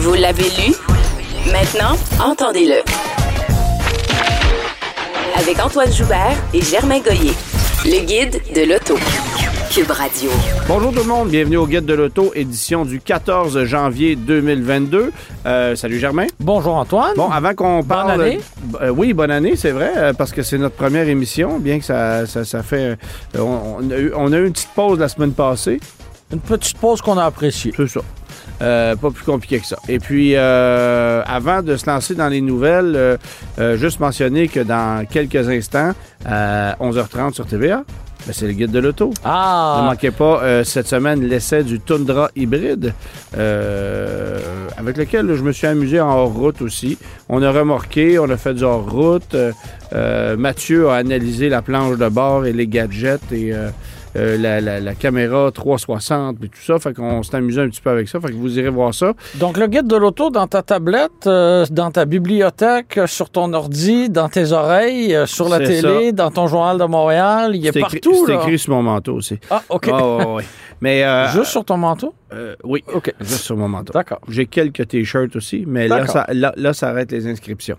Vous l'avez lu? Maintenant, entendez-le. Avec Antoine Joubert et Germain Goyer. Le guide de l'auto. Cube Radio. Bonjour tout le monde, bienvenue au Guide de l'Auto, édition du 14 janvier 2022. Euh, salut Germain. Bonjour Antoine. Bon, avant qu'on parle... année. Euh, oui, bonne année, c'est vrai, euh, parce que c'est notre première émission, bien que ça, ça, ça fait... euh, on, on a eu, on a eu une petite pause la semaine passée, Une petite pause qu'on a appréciée. c'est ça. Euh, pas plus compliqué que ça. Et puis, euh, avant de se lancer dans les nouvelles, euh, euh, juste mentionner que dans quelques instants, à 11h30 sur TVA, ben, c'est le Guide de l'Auto. Ne Ah, manquez pas euh, cette semaine l'essai du Tundra hybride, euh, avec lequel là, je me suis amusé en hors-route aussi. On a remorqué, on a fait du hors-route. Euh, euh, Mathieu a analysé la planche de bord et les gadgets et euh, la, la- la caméra 360 et tout ça. Fait qu'on s'est amusé un petit peu avec ça. Fait que vous irez voir ça. donc le guide de l'auto dans ta tablette, euh, dans ta bibliothèque, euh, sur ton ordi, dans tes oreilles, euh, sur la télé, dans ton journal de Montréal, il est écrit- partout. C'est écrit sur mon manteau aussi. Ah, OK. Ah. Mais Juste sur ton manteau? oui, OK. juste sur mon manteau. D'accord. J'ai quelques t-shirts aussi, mais là ça, là, là, ça arrête les inscriptions.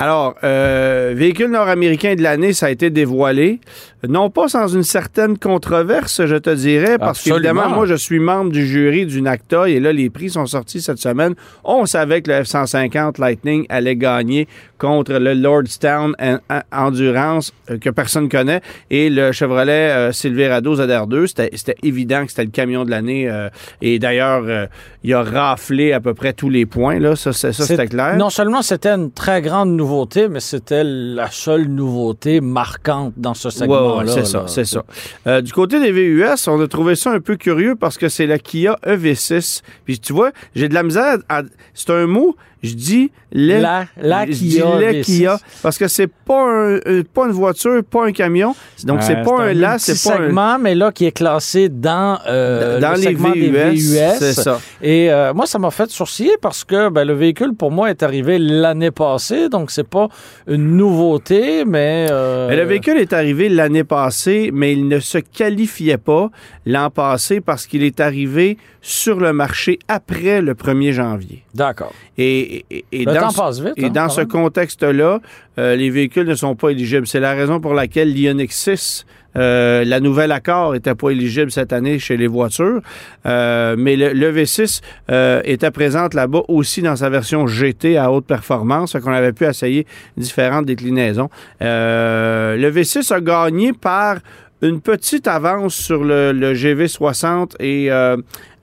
Alors, euh, véhicule nord-américain de l'année, ça a été dévoilé. Non pas sans une certaine controverse, je te dirais, parce qu'évidemment, moi, je suis membre du jury du NACTA et là, les prix sont sortis cette semaine. On savait que le F-150 Lightning allait gagner contre le Lordstown En- En- Endurance, euh, que personne connaît, et le Chevrolet euh, Silverado ZR2. C'était c'était évident que c'était le camion de l'année. euh, et d'ailleurs, euh, il a raflé à peu près tous les points. Là. Ça, c'était clair. Non seulement c'était une très grande nouveauté, mais c'était la seule nouveauté marquante dans ce Ouais, ouais, c'est ça, c'est ça. Euh, du côté des VUS, on a trouvé ça un peu curieux parce que c'est la Kia EV6. Puis tu vois, j'ai de la misère à... C'est un mot, je dis les, La, la je Kia dis les V6. Kia parce que c'est pas, un, euh, pas une voiture, pas un camion. Donc c'est pas un là, c'est pas un... segment, mais là qui est classé dans, euh, Dans le les segment des VUS, VUS. c'est ça. Et euh, moi, ça m'a fait sourciller parce que ben, le véhicule, pour moi, est arrivé l'année passée, donc c'est pas une nouveauté, mais... euh, Mais Le véhicule est arrivé l'année passée, mais il ne se qualifiait pas l'an passé parce qu'il est arrivé sur le marché après le 1er janvier. D'accord. Et, et- et Le dans temps passe vite. Et hein, dans ce contexte-là, euh, les véhicules ne sont pas éligibles. C'est la raison pour laquelle l'Ionix 6, euh, la nouvelle Accord, n'était pas éligible cette année chez les voitures. Euh, mais le, le V6 euh, était présente là-bas aussi dans sa version GT à haute performance, qu'on avait pu essayer différentes déclinaisons. Euh, le V6 a gagné par une petite avance sur le, le GV60 et euh,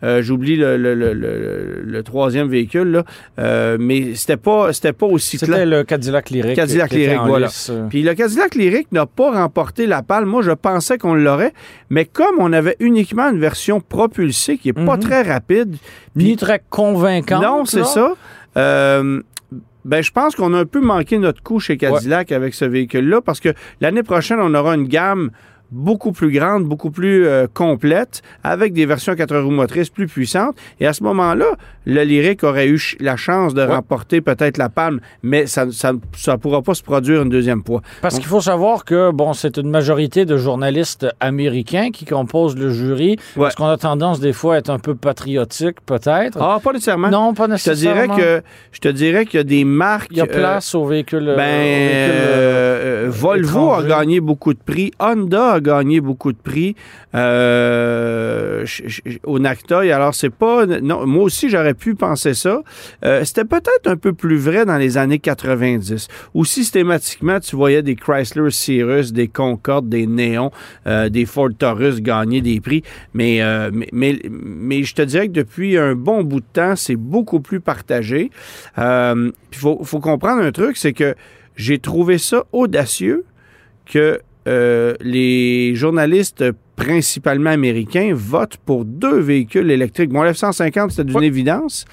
euh, j'oublie le, le- le- le- le troisième véhicule, là. Euh, mais c'était pas, c'était pas aussi clair. C'était le Cadillac Lyric. Cadillac Lyric, voilà. lice, euh. Puis le Cadillac Lyric n'a pas remporté la palme. Moi, je pensais qu'on l'aurait, mais comme on avait uniquement une version propulsée qui est pas Mhm. très rapide, Ni très convaincant. non, c'est ça. Euh, ben, je pense qu'on a un peu manqué notre coup chez Cadillac avec ce véhicule-là parce que l'année prochaine, on aura une gamme beaucoup plus grande, beaucoup plus euh, complète, avec des versions 4 roues motrices plus puissantes. Et à ce moment-là, le Lyric aurait eu la chance de Ouais. remporter peut-être la palme, mais ça ne pourra pas se produire une deuxième fois. Parce qu'il faut savoir que, bon, c'est une majorité de journalistes américains qui composent le jury. Ouais. Parce qu'on a tendance, des fois, à être un peu patriotique, peut-être. Ah, pas nécessairement. non, pas je te dirais nécessairement. que je te dirais qu'il y a des marques. Il y a euh, place aux véhicules. euh, Ben, aux véhicules, euh, euh, Volvo a gagné beaucoup de prix. Honda a gagné beaucoup de prix euh, au NACTA. Et alors, c'est pas. Non, moi aussi, j'aurais pu penser ça. Euh, C'était peut-être un peu plus vrai dans les années 90, où systématiquement, tu voyais des Chrysler Cirrus, des Concorde, des Néons, euh, des Ford Taurus gagner des prix. Mais, mais, mais, mais je te dirais que depuis un bon bout de temps, c'est beaucoup plus partagé. Il faut, faut comprendre un truc, c'est que j'ai trouvé ça audacieux que euh, les journalistes principalement américains, votent pour deux véhicules électriques. Bon, le F-150, c'était d'une évidence,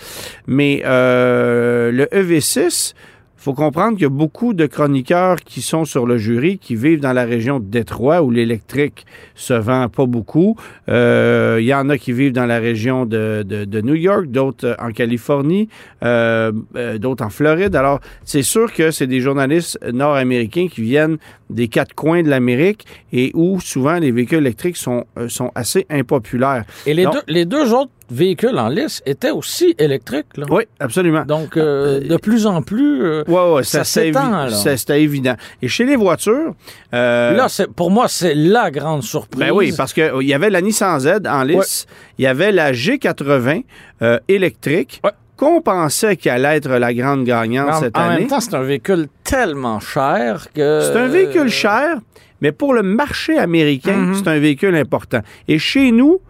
mais euh, le EV6, il faut comprendre qu'il y a beaucoup de chroniqueurs qui sont sur le jury qui vivent dans la région de Détroit où l'électrique se vend pas beaucoup. Euh, Il y en a qui vivent dans la région de, de- de New York, d'autres euh, en Californie, euh, d'autres en Floride. Alors, c'est sûr que c'est des journalistes nord-américains qui viennent des quatre coins de l'Amérique et où souvent les véhicules électriques sont, sont assez impopulaires. Et les Non. deux, les deux autres véhicules en lice étaient aussi électriques. Là. Oui, absolument. Donc, euh, de plus en plus, euh, Ouais, ouais, ça s'étend, c'était évident. Et chez les voitures, euh, là, c'est, pour moi, c'est la grande surprise. Ben oui, parce qu'il y avait la Nissan Z en lice, il y avait la G80 euh, électrique, qu'on pensait qu'elle allait être la grande gagnante en, cette en année. même temps, c'est un véhicule tellement cher que... C'est un véhicule cher, mais pour le marché américain, Mhm. c'est un véhicule important. Et chez nous,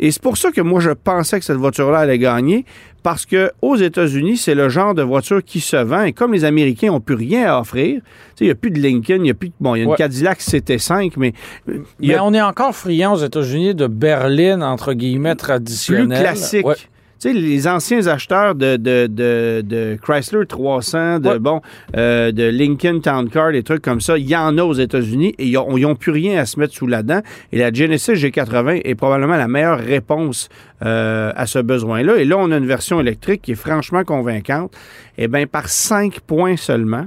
et c'est pour ça que moi je pensais que cette voiture-là allait gagner, parce que aux États-Unis, c'est le genre de voiture qui se vend. Et comme les Américains n'ont plus rien à offrir, tu sais, il n'y a plus de Lincoln, il n'y a plus de- bon, il y a une Ouais. Cadillac CT5, mais euh, Mais on est encore friand aux États-Unis de berline, entre guillemets, plus traditionnelle. classique. Ouais. Tu sais, les anciens acheteurs de, de, de, de Chrysler 300, de, Ouais. bon, euh, de Lincoln Town Car, des trucs comme ça, il y en a aux États-Unis et ils n'ont plus rien à se mettre sous la dent. Et la Genesis G80 est probablement la meilleure réponse euh, à ce besoin-là. Et là, on a une version électrique qui est franchement convaincante. Eh bien, par 5 points seulement,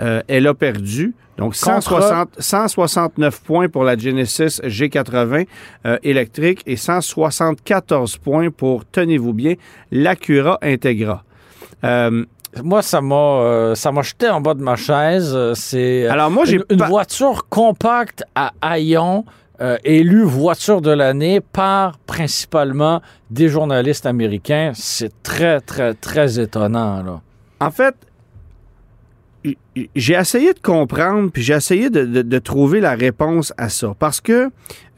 euh, elle a perdu. Donc, Contre- 160, 169 points pour la Genesis G80 euh, électrique et 174 points pour, tenez-vous bien, l'Acura Integra. Euh, Moi, ça m'a euh, ça m'a jeté en bas de ma chaise. C'est alors, moi, j'ai une, voiture compacte à haillons, euh, élue voiture de l'année par principalement des journalistes américains. C'est très, très, très étonnant. Là. En fait, j'ai essayé de comprendre, puis j'ai essayé de, trouver la réponse à ça. Parce que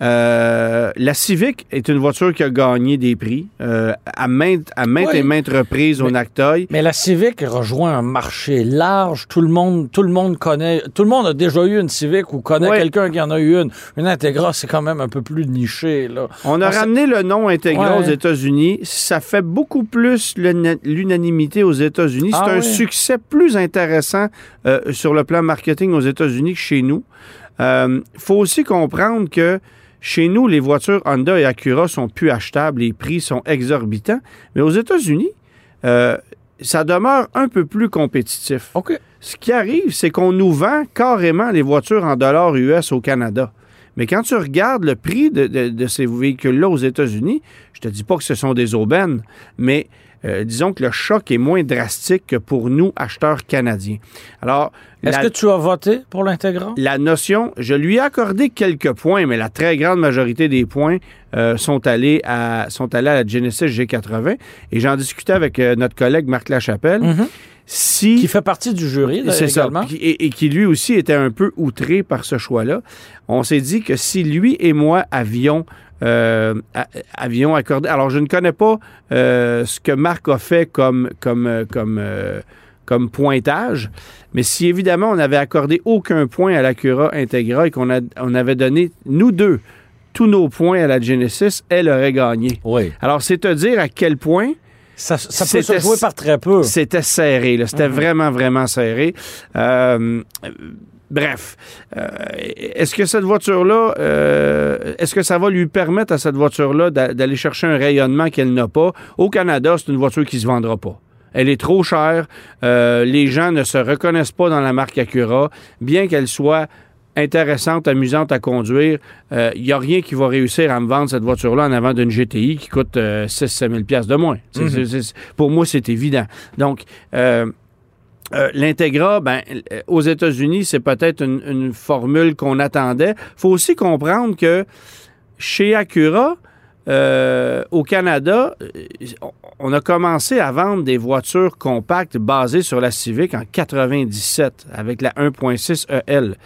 euh, la Civic est une voiture qui a gagné des prix euh, à maintes, à maintes Oui. et maintes reprises au NACTOY. Mais la Civic rejoint un marché large. Tout le monde, tout le monde connaît. Tout le monde a déjà eu une Civic ou connaît quelqu'un qui en a eu une. Une Integra, c'est quand même un peu plus niché. Là. On a ramené le nom Integra Ouais. aux États-Unis. Ça fait beaucoup plus l'una- l'unanimité aux États-Unis. Ah C'est un oui. succès plus intéressant euh, sur le plan marketing aux États-Unis que chez nous. Il faut aussi comprendre que chez nous, les voitures Honda et Acura sont plus achetables. Les prix sont exorbitants. Mais aux États-Unis, euh, ça demeure un peu plus compétitif. OK. Ce qui arrive, c'est qu'on nous vend carrément les voitures en dollars US au Canada. Mais quand tu regardes le prix de, de- de ces véhicules-là aux États-Unis, je te dis pas que ce sont des aubaines, mais euh, disons que le choc est moins drastique que pour nous, acheteurs canadiens. Alors, Est-ce que tu as voté pour l'Integra? la notion, je lui ai accordé quelques points, mais la très grande majorité des points euh, sont, allés à, sont allés à la Genesis G80. Et j'en discutais avec euh, notre collègue Marc Lachapelle. Mhm. Si Qui fait partie du jury, là, c'est ça. Et, et qui lui aussi était un peu outré par ce choix-là. On s'est dit que si lui et moi avions, euh, avions accordé. Alors, je ne connais pas euh, ce que Marc a fait comme, comme, euh, comme, euh, comme pointage, mais si évidemment on n'avait accordé aucun point à l'Acura Integra et qu'on a- on avait donné, nous deux, tous nos points à la Genesis, elle aurait gagné. Oui. Alors, c'est te dire à quel point Ça, ça peut se jouer par très peu. c'était serré, là. C'était vraiment, vraiment serré. Euh, bref, Euh, est-ce que cette voiture-là, euh, est-ce que ça va lui permettre à cette voiture-là d'a- d'aller chercher un rayonnement qu'elle n'a pas? Au Canada, c'est une voiture qui ne se vendra pas. Elle est trop chère. Euh, les gens ne se reconnaissent pas dans la marque Acura, bien qu'elle soit intéressante, amusante à conduire. Il n'y a rien qui va réussir à me vendre cette voiture-là en avant d'une GTI qui coûte 6-7 000 piastres de moins. C'est- pour moi, c'est évident. Donc, euh, euh, L'Integra, ben, euh, aux États-Unis, c'est peut-être une, une formule qu'on attendait. faut aussi comprendre que chez Acura, euh, au Canada, euh, on- on a commencé à vendre des voitures compactes basées sur la Civic en 97 avec la 1.6 EL.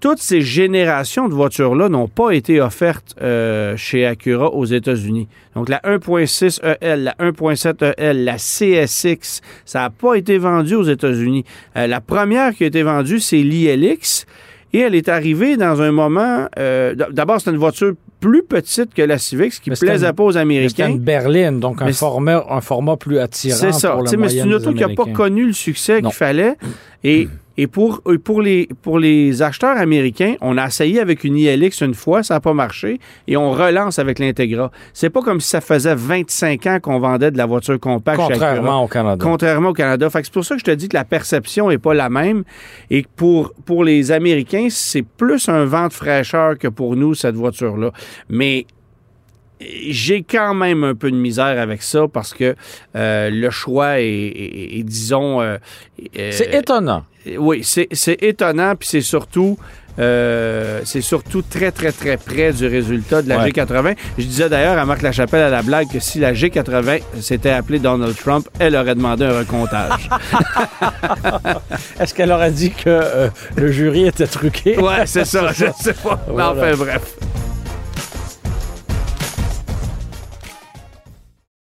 Toutes ces générations de voitures-là n'ont pas été offertes euh, chez Acura aux États-Unis. Donc la 1.6 EL, la 1.7 EL, la CSX, ça n'a pas été vendu aux États-Unis. Euh, la première qui a été vendue, c'est l'ILX. Et elle est arrivée dans un moment. euh, D'abord, c'est une voiture plus petite que la Civic, ce qui c'était plaisait une- pas aux C'était Américains. une berline, donc un format, un format plus attirant C'est ça. pour Mais c'est une auto qui n'a pas connu le succès qu'il fallait. Et, et pour, et pour, les, pour les acheteurs américains, on a essayé avec une ILX une fois, ça n'a pas marché, et on relance avec l'Integra. C'est pas comme si ça faisait 25 ans qu'on vendait de la voiture compacte. Contrairement au Canada. Contrairement au Canada. Fait que c'est pour ça que je te dis que la perception n'est pas la même. Et pour, pour les Américains, c'est plus un vent de fraîcheur que pour nous, cette voiture-là. Mais j'ai quand même un peu de misère avec ça parce que euh, le choix est, est- est- disons... euh, euh, C'est étonnant. oui, c'est étonnant, puis c'est surtout, euh, c'est surtout très, très, très près du résultat de la Ouais. G80. Je disais d'ailleurs à Marc Lachapelle à la blague que si la G80 s'était appelée Donald Trump, elle aurait demandé un recomptage. Est-ce qu'elle aurait dit que euh, le jury était truqué? ouais, c'est ça, je sais pas. Mais Voilà. Enfin, bref.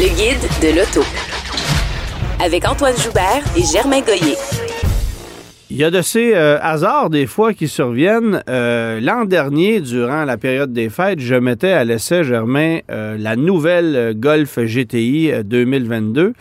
Le guide de l'auto. Avec Antoine Joubert et Germain Goyer. Il y a de ces euh, hasards des fois qui surviennent. Euh, L'an dernier, durant la période des fêtes, je mettais à l'essai, Germain, euh, la nouvelle Golf GTI euh, 2022,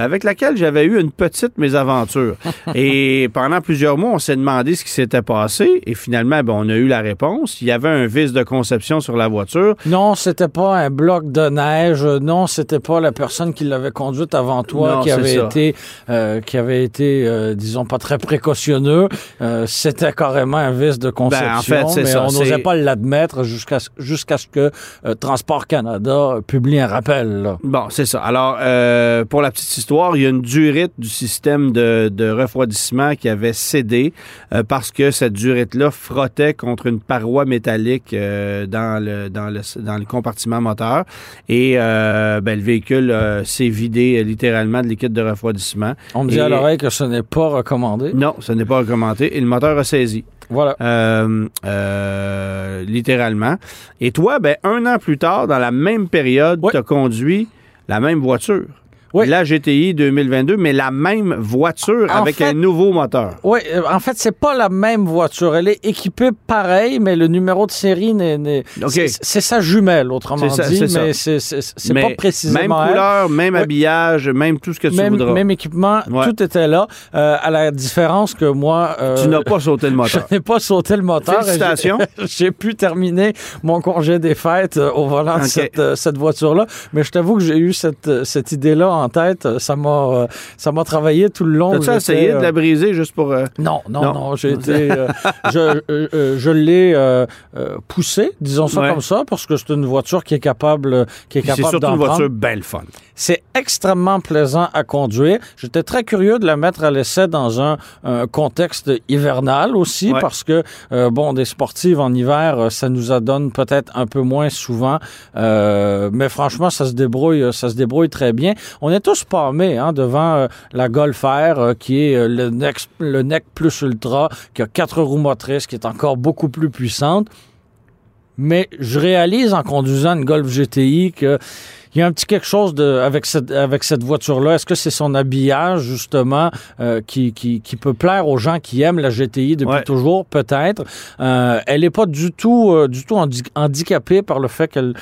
avec laquelle j'avais eu une petite mésaventure. et pendant plusieurs mois, on s'est demandé ce qui s'était passé. Et finalement, ben, on a eu la réponse. Il y avait un vice de conception sur la voiture. Non, c'était pas un bloc de neige. Non, c'était pas la personne qui l'avait conduite avant toi Non, qui avait été, euh, qui avait été, euh, disons, pas très précautionneux. Euh, c'était carrément un vice de conception. Ben, en fait, mais ça, on n'osait pas l'admettre jusqu'à ce- jusqu'à ce que euh, Transport Canada publie un rappel. là. Bon, c'est ça. Alors, euh, pour la petite histoire, il y a une durite du système de, de refroidissement qui avait cédé euh, parce que cette durite-là frottait contre une paroi métallique euh, dans, le, dans, le, dans le compartiment moteur. Et euh, ben, le véhicule s'est vidé littéralement de liquide de refroidissement. On me dit Et- à l'oreille que ce n'est pas recommandé. Non, ce n'est pas recommandé. Et le moteur a saisi. Voilà. Euh, euh, littéralement. Et toi, ben, un an plus tard, dans la même période, Oui. tu as conduit la même voiture. Oui. La GTI 2022, mais la même voiture En avec fait- un nouveau moteur. Oui, euh, en fait, c'est pas la même voiture. Elle est équipée pareil, mais le numéro de série n'est. n'est- OK. c'est- sa jumelle, autrement ça, dit, mais c'est pas précisément. Même elle. couleur, même Oui. habillage, même tout ce que tu Même, voudras. même équipement, Ouais. tout était là. Euh, à la différence que moi. euh, Tu n'as pas sauté le Je moteur. n'ai pas sauté le moteur. Félicitations. J'ai pu terminer mon congé des fêtes au volant de OK. cette, cette voiture-là. Mais je t'avoue que j'ai eu cette, cette idée-là en tête. Ça m'a euh, ça m'a travaillé tout le long. J'étais, essayé de euh, la briser juste pour... euh, non, non, Non. non, j'ai été, euh, je, euh, euh, je l'ai euh, euh, poussé, disons ça Ouais. comme ça, parce que c'est une voiture qui est capable, qui est C'est capable surtout d'en une voiture belle fun. C'est extrêmement plaisant à conduire. J'étais très curieux de la mettre à l'essai dans un, un contexte hivernal aussi, Ouais. parce que euh, bon, des sportives en hiver, euh, ça nous adonne peut-être un peu moins souvent, euh, mais franchement, ça se débrouille, ça se débrouille très bien. On est tous palmés hein, devant euh, la Golf R, euh, qui est euh, le NEC, le NEC Plus Ultra, qui a quatre roues motrices, qui est encore beaucoup plus puissante. Mais je réalise en conduisant une Golf GTI que il y a un petit quelque chose de, avec cette, avec cette voiture-là. Est-ce que c'est son habillage, justement, euh, qui, qui, qui peut plaire aux gens qui aiment la GTI depuis Ouais. toujours, peut-être? Euh, elle n'est pas du tout, euh, du tout handi- handicapée par le fait qu'elle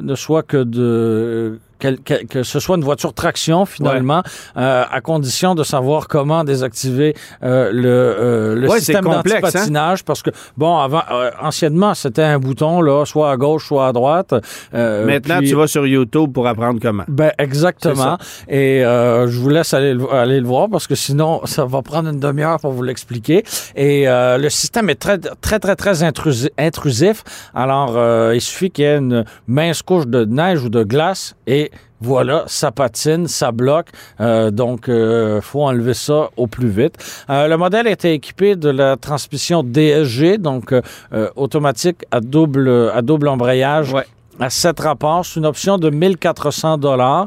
ne soit que de... qu'elle- qu'elle- que ce soit une voiture traction, finalement, euh, à condition de savoir comment désactiver euh, le, euh, le Ouais, système hein? d'antipatinage. Parce que, bon, avant, euh, anciennement, c'était un bouton, là, soit à gauche, soit à droite. Euh, Maintenant, puis- tu vas sur YouTube pour apprendre comment. ben exactement. Et euh, je vous laisse aller, le- aller le voir parce que sinon ça va prendre une demi-heure pour vous l'expliquer. Et euh, le système est très très très très intrusi- intrusif. Alors euh, il suffit qu'il y ait une mince couche de neige ou de glace et voilà, ça patine, ça bloque. Euh, donc, euh, faut enlever ça au plus vite. Euh, le modèle était équipé de la transmission DSG, donc euh, automatique à double, à double embrayage Ouais. à 7 rapports. C'est une option de 1400 dollars.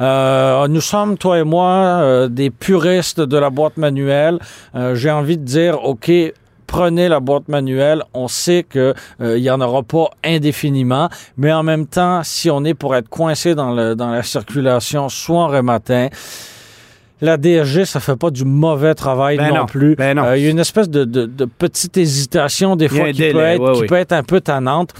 Euh, nous sommes, toi et moi, euh, des puristes de la boîte manuelle. Euh, J'ai envie de dire, OK, prenez la boîte manuelle. On sait que euh, il y en aura pas indéfiniment, mais en même temps, si on est pour être coincé dans, le, dans la circulation soir et matin, la DSG, ça fait pas du mauvais travail Ben non, non, plus. ben non. Euh, Il y a une espèce de, de- de petite hésitation des fois qui, peut être, ouais, qui oui. peut être un peu tannante.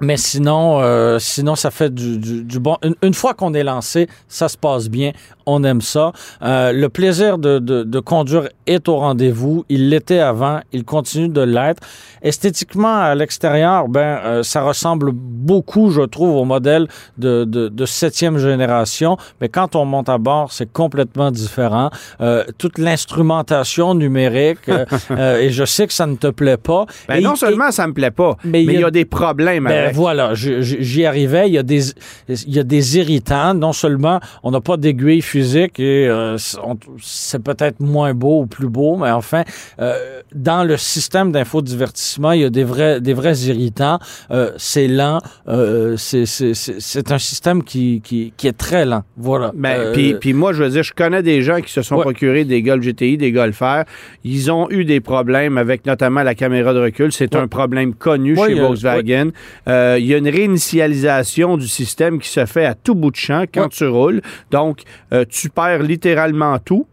Mais sinon, euh, sinon ça fait du, du- du bon. Une, une fois qu'on est lancé, ça se passe bien. On aime ça. Euh, le plaisir de, de- de conduire est au rendez-vous. Il l'était avant. Il continue de l'être. Esthétiquement, à l'extérieur, ben, euh, ça ressemble beaucoup, je trouve, au modèle de, de, septième génération. Mais quand on monte à bord, c'est complètement différent. Euh, toute l'instrumentation numérique, et je sais que ça ne te plaît pas. Ben, Et- non et- seulement ça me plaît pas, Mais mais il y y a- des problèmes ben avec. voilà, j'y arrivais. Il y a des, il y a des irritants. Non seulement on n'a pas d'aiguille physique et euh, c'est- peut-être moins beau ou plus beau, mais enfin, euh, dans le système d'infodivertissement, il y a des vrais, des vrais irritants. Euh, c'est lent. C'est- un système qui, qui, qui est très lent. Voilà. Ben, puis, moi, je veux dire, je connais des gens qui se sont Ouais. procurés des Golf GTI, des Golf R. Ils ont eu des problèmes avec notamment la caméra de recul. C'est Ouais. un problème connu Ouais, chez Volkswagen. Il y a une réinitialisation du système qui se fait à tout bout de champ quand tu roules. Donc, euh, tu perds littéralement tout,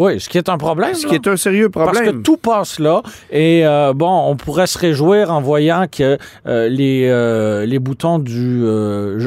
oui, ce qui est un problème. ce là. qui est un sérieux Parce que problème. tout passe là. Et euh, bon, on pourrait se réjouir en voyant que euh, les, euh, les boutons du... euh,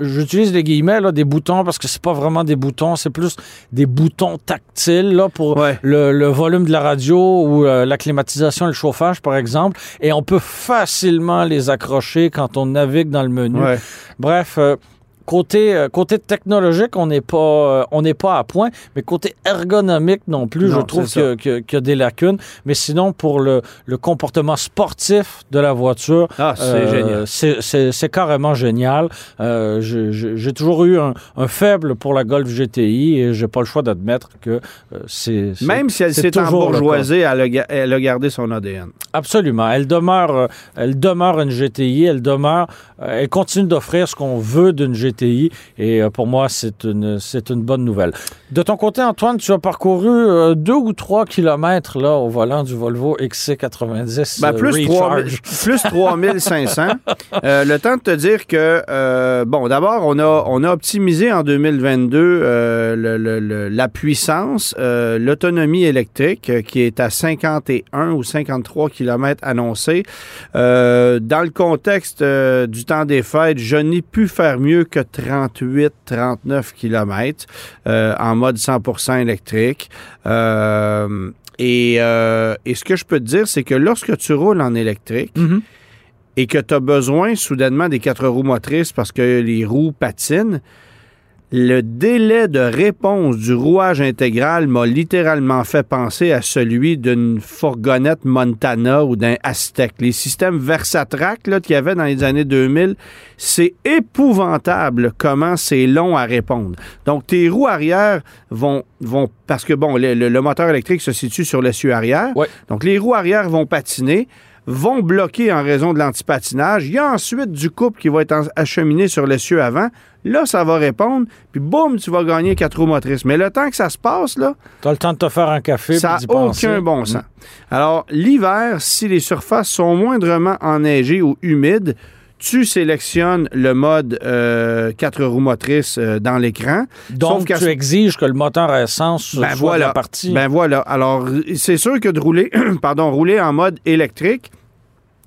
J'utilise les guillemets, là, des boutons, parce que c'est pas vraiment des boutons, c'est plus des boutons tactiles là, pour Ouais. le, le volume de la radio ou euh, la climatisation et le chauffage, par exemple. Et on peut facilement les accrocher quand on navigue dans le menu. Ouais. Bref, euh, côté, euh, côté technologique, on n'est pas, euh, on n'est pas à point, mais côté ergonomique non plus, Non, je trouve qu'il y a des lacunes. Mais sinon, pour le, le comportement sportif de la voiture, Ah, c'est euh, c'est- carrément génial. Euh, J'ai toujours eu un, un faible pour la Golf GTI et j'ai pas le choix d'admettre que c'est Même si elle s'est embourgeoisée, elle elle a gardé son ADN. Absolument. Elle demeure, elle demeure une GTI. Elle demeure, elle continue d'offrir ce qu'on veut d'une GTI. Et euh, pour moi, c'est une, c'est une bonne nouvelle. De ton côté, Antoine, tu as parcouru euh, deux ou trois kilomètres là au volant du Volvo XC90 Ben, euh, plus, 3000 Recharge. plus 3500. Euh, le temps de te dire que, euh, bon, d'abord, on a, on a optimisé en 2022 euh, le- le- le- la puissance, l'autonomie électrique qui est à 51 ou 53 km annoncé. Euh, dans le contexte du temps des fêtes, je n'ai pu faire mieux que 38-39 km euh, en mode 100% électrique. Euh, et, euh, et ce que je peux te dire, c'est que lorsque tu roules en électrique Mhm. et que tu as besoin soudainement des quatre roues motrices parce que les roues patinent, le délai de réponse du rouage intégral m'a littéralement fait penser à celui d'une fourgonnette Montana ou d'un Aztec. Les systèmes Versatrack là, qu'il y avait dans les années 2000, c'est épouvantable comment c'est long à répondre. Donc, tes roues arrière vont... vont parce que, bon, le, le- le moteur électrique se situe sur l'essieu arrière. Ouais. Donc, les roues arrière vont patiner vont bloquer en raison de l'antipatinage. Il y a ensuite du couple qui va être acheminé sur l'essieu avant. Là, ça va répondre, puis boum, tu vas gagner quatre roues motrices. Mais le temps que ça se passe, là, Tu as le temps de te faire un café ça n'a penser. aucun bon sens. Alors, l'hiver, si les surfaces sont moindrement enneigées ou humides, tu sélectionnes le mode euh, quatre roues motrices euh, dans l'écran. Donc, Sauf tu exiges que le moteur à essence Ben soit voilà. la partie. Ben voilà. Alors, c'est sûr que de rouler, pardon, rouler en mode électrique,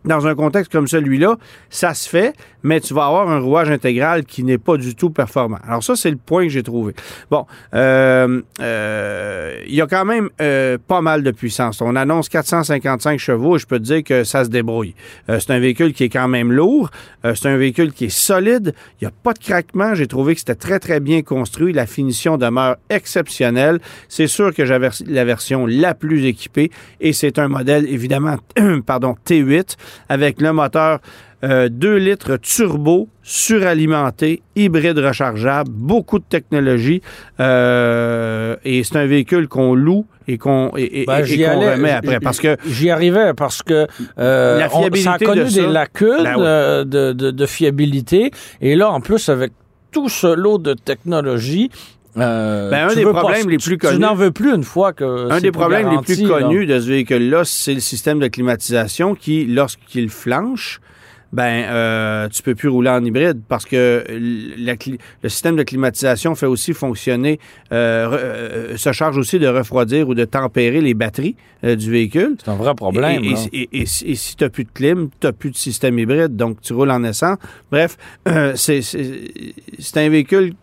dans un contexte comme celui-là, ça se fait, mais tu vas avoir un rouage intégral qui n'est pas du tout performant. Alors ça, c'est le point que j'ai trouvé. Bon, euh, euh, il y a quand même euh, pas mal de puissance. On annonce 455 chevaux et je peux te dire que ça se débrouille. C'est un véhicule qui est quand même lourd. C'est un véhicule qui est solide. Il n'y a pas de craquement. J'ai trouvé que c'était très, très bien construit. La finition demeure exceptionnelle. C'est sûr que j'avais la version la plus équipée et c'est un modèle, évidemment, pardon, T8 avec le moteur Euh, 2 litres turbo, suralimenté, hybride rechargeable, beaucoup de technologie. Euh, et c'est un véhicule qu'on loue et qu'on et, Ben, et allais, remet après. Parce que J'y arrivais parce que euh, La on- fiabilité ça a connu de ça. des lacunes Ben oui. euh, de, de- de fiabilité. Et là, en plus, avec tout ce lot de technologie, euh, Ben, un des pas- problèmes les plus tu- Tu connus- n'en veux plus une fois que un des problèmes les plus là. connus de ce véhicule-là, c'est le système de climatisation qui, lorsqu'il flanche, ben, euh, tu peux plus rouler en hybride parce que la le système de climatisation fait aussi fonctionner, euh, re- euh, se charge aussi de refroidir ou de tempérer les batteries euh, du véhicule. C'est un vrai problème. Et, et- là. et- et si- tu n'as plus de clim, tu n'as plus de système hybride, donc tu roules en essence. Bref, c'est un véhicule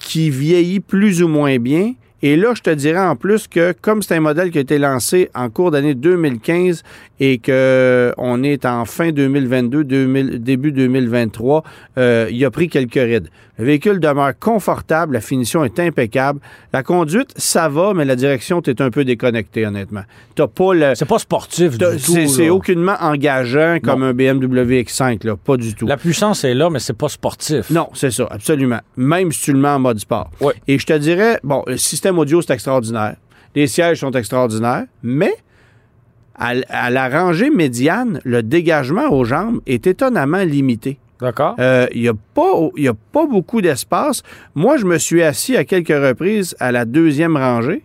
qui vieillit plus ou moins bien. Et là, je te dirais en plus que comme c'est un modèle qui a été lancé en cours d'année 2015 et que on est en fin 2022, 2000 début 2023, euh, il a pris quelques rides. Le véhicule demeure confortable, la finition est impeccable. La conduite, ça va, mais la direction, tu es un peu déconnecté, honnêtement. T'as pas le... C'est pas sportif du tout. C'est aucunement engageant comme Non. un BMW X5, là. Pas du tout. La puissance est là, mais c'est pas sportif. Non, c'est ça, absolument. Même si tu le mets en mode sport. Ouais. Et je te dirais, bon, le système audio, c'est extraordinaire. Les sièges sont extraordinaires, mais à, la rangée médiane, le dégagement aux jambes est étonnamment limité. D'accord? Euh, Il n'y a pas beaucoup d'espace. Moi, je me suis assis à quelques reprises à la deuxième rangée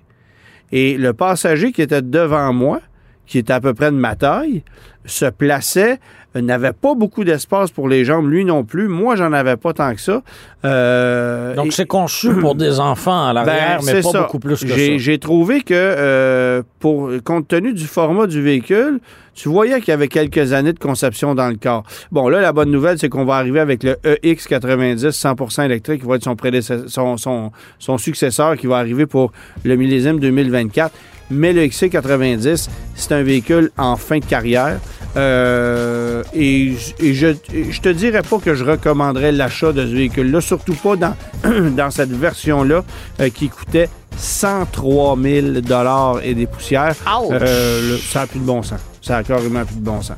et le passager qui était devant moi, qui était à peu près de ma taille, se plaçait, euh, n'avait pas beaucoup d'espace pour les jambes, lui non plus. Moi, j'en avais pas tant que ça. Euh, Donc, et- c'est conçu pour des enfants à l'arrière, ben, mais c'est pas ça. beaucoup plus que ça. J'ai trouvé que, euh, pour, compte tenu du format du véhicule, tu voyais qu'il y avait quelques années de conception dans le corps. Bon, là, la bonne nouvelle, c'est qu'on va arriver avec le E EX90 100% électrique, qui va être son, prédécesseur- son, son, son successeur, qui va arriver pour le millésime 2024. Mais le XC90, c'est un véhicule en fin de carrière. Euh, et je, et je te dirais pas que je recommanderais l'achat de ce véhicule-là, surtout pas dans, dans cette version-là euh, qui coûtait 103 000 et des poussières. Euh, le- ça n'a plus de bon sens. Ça a carrément plus de bon sens.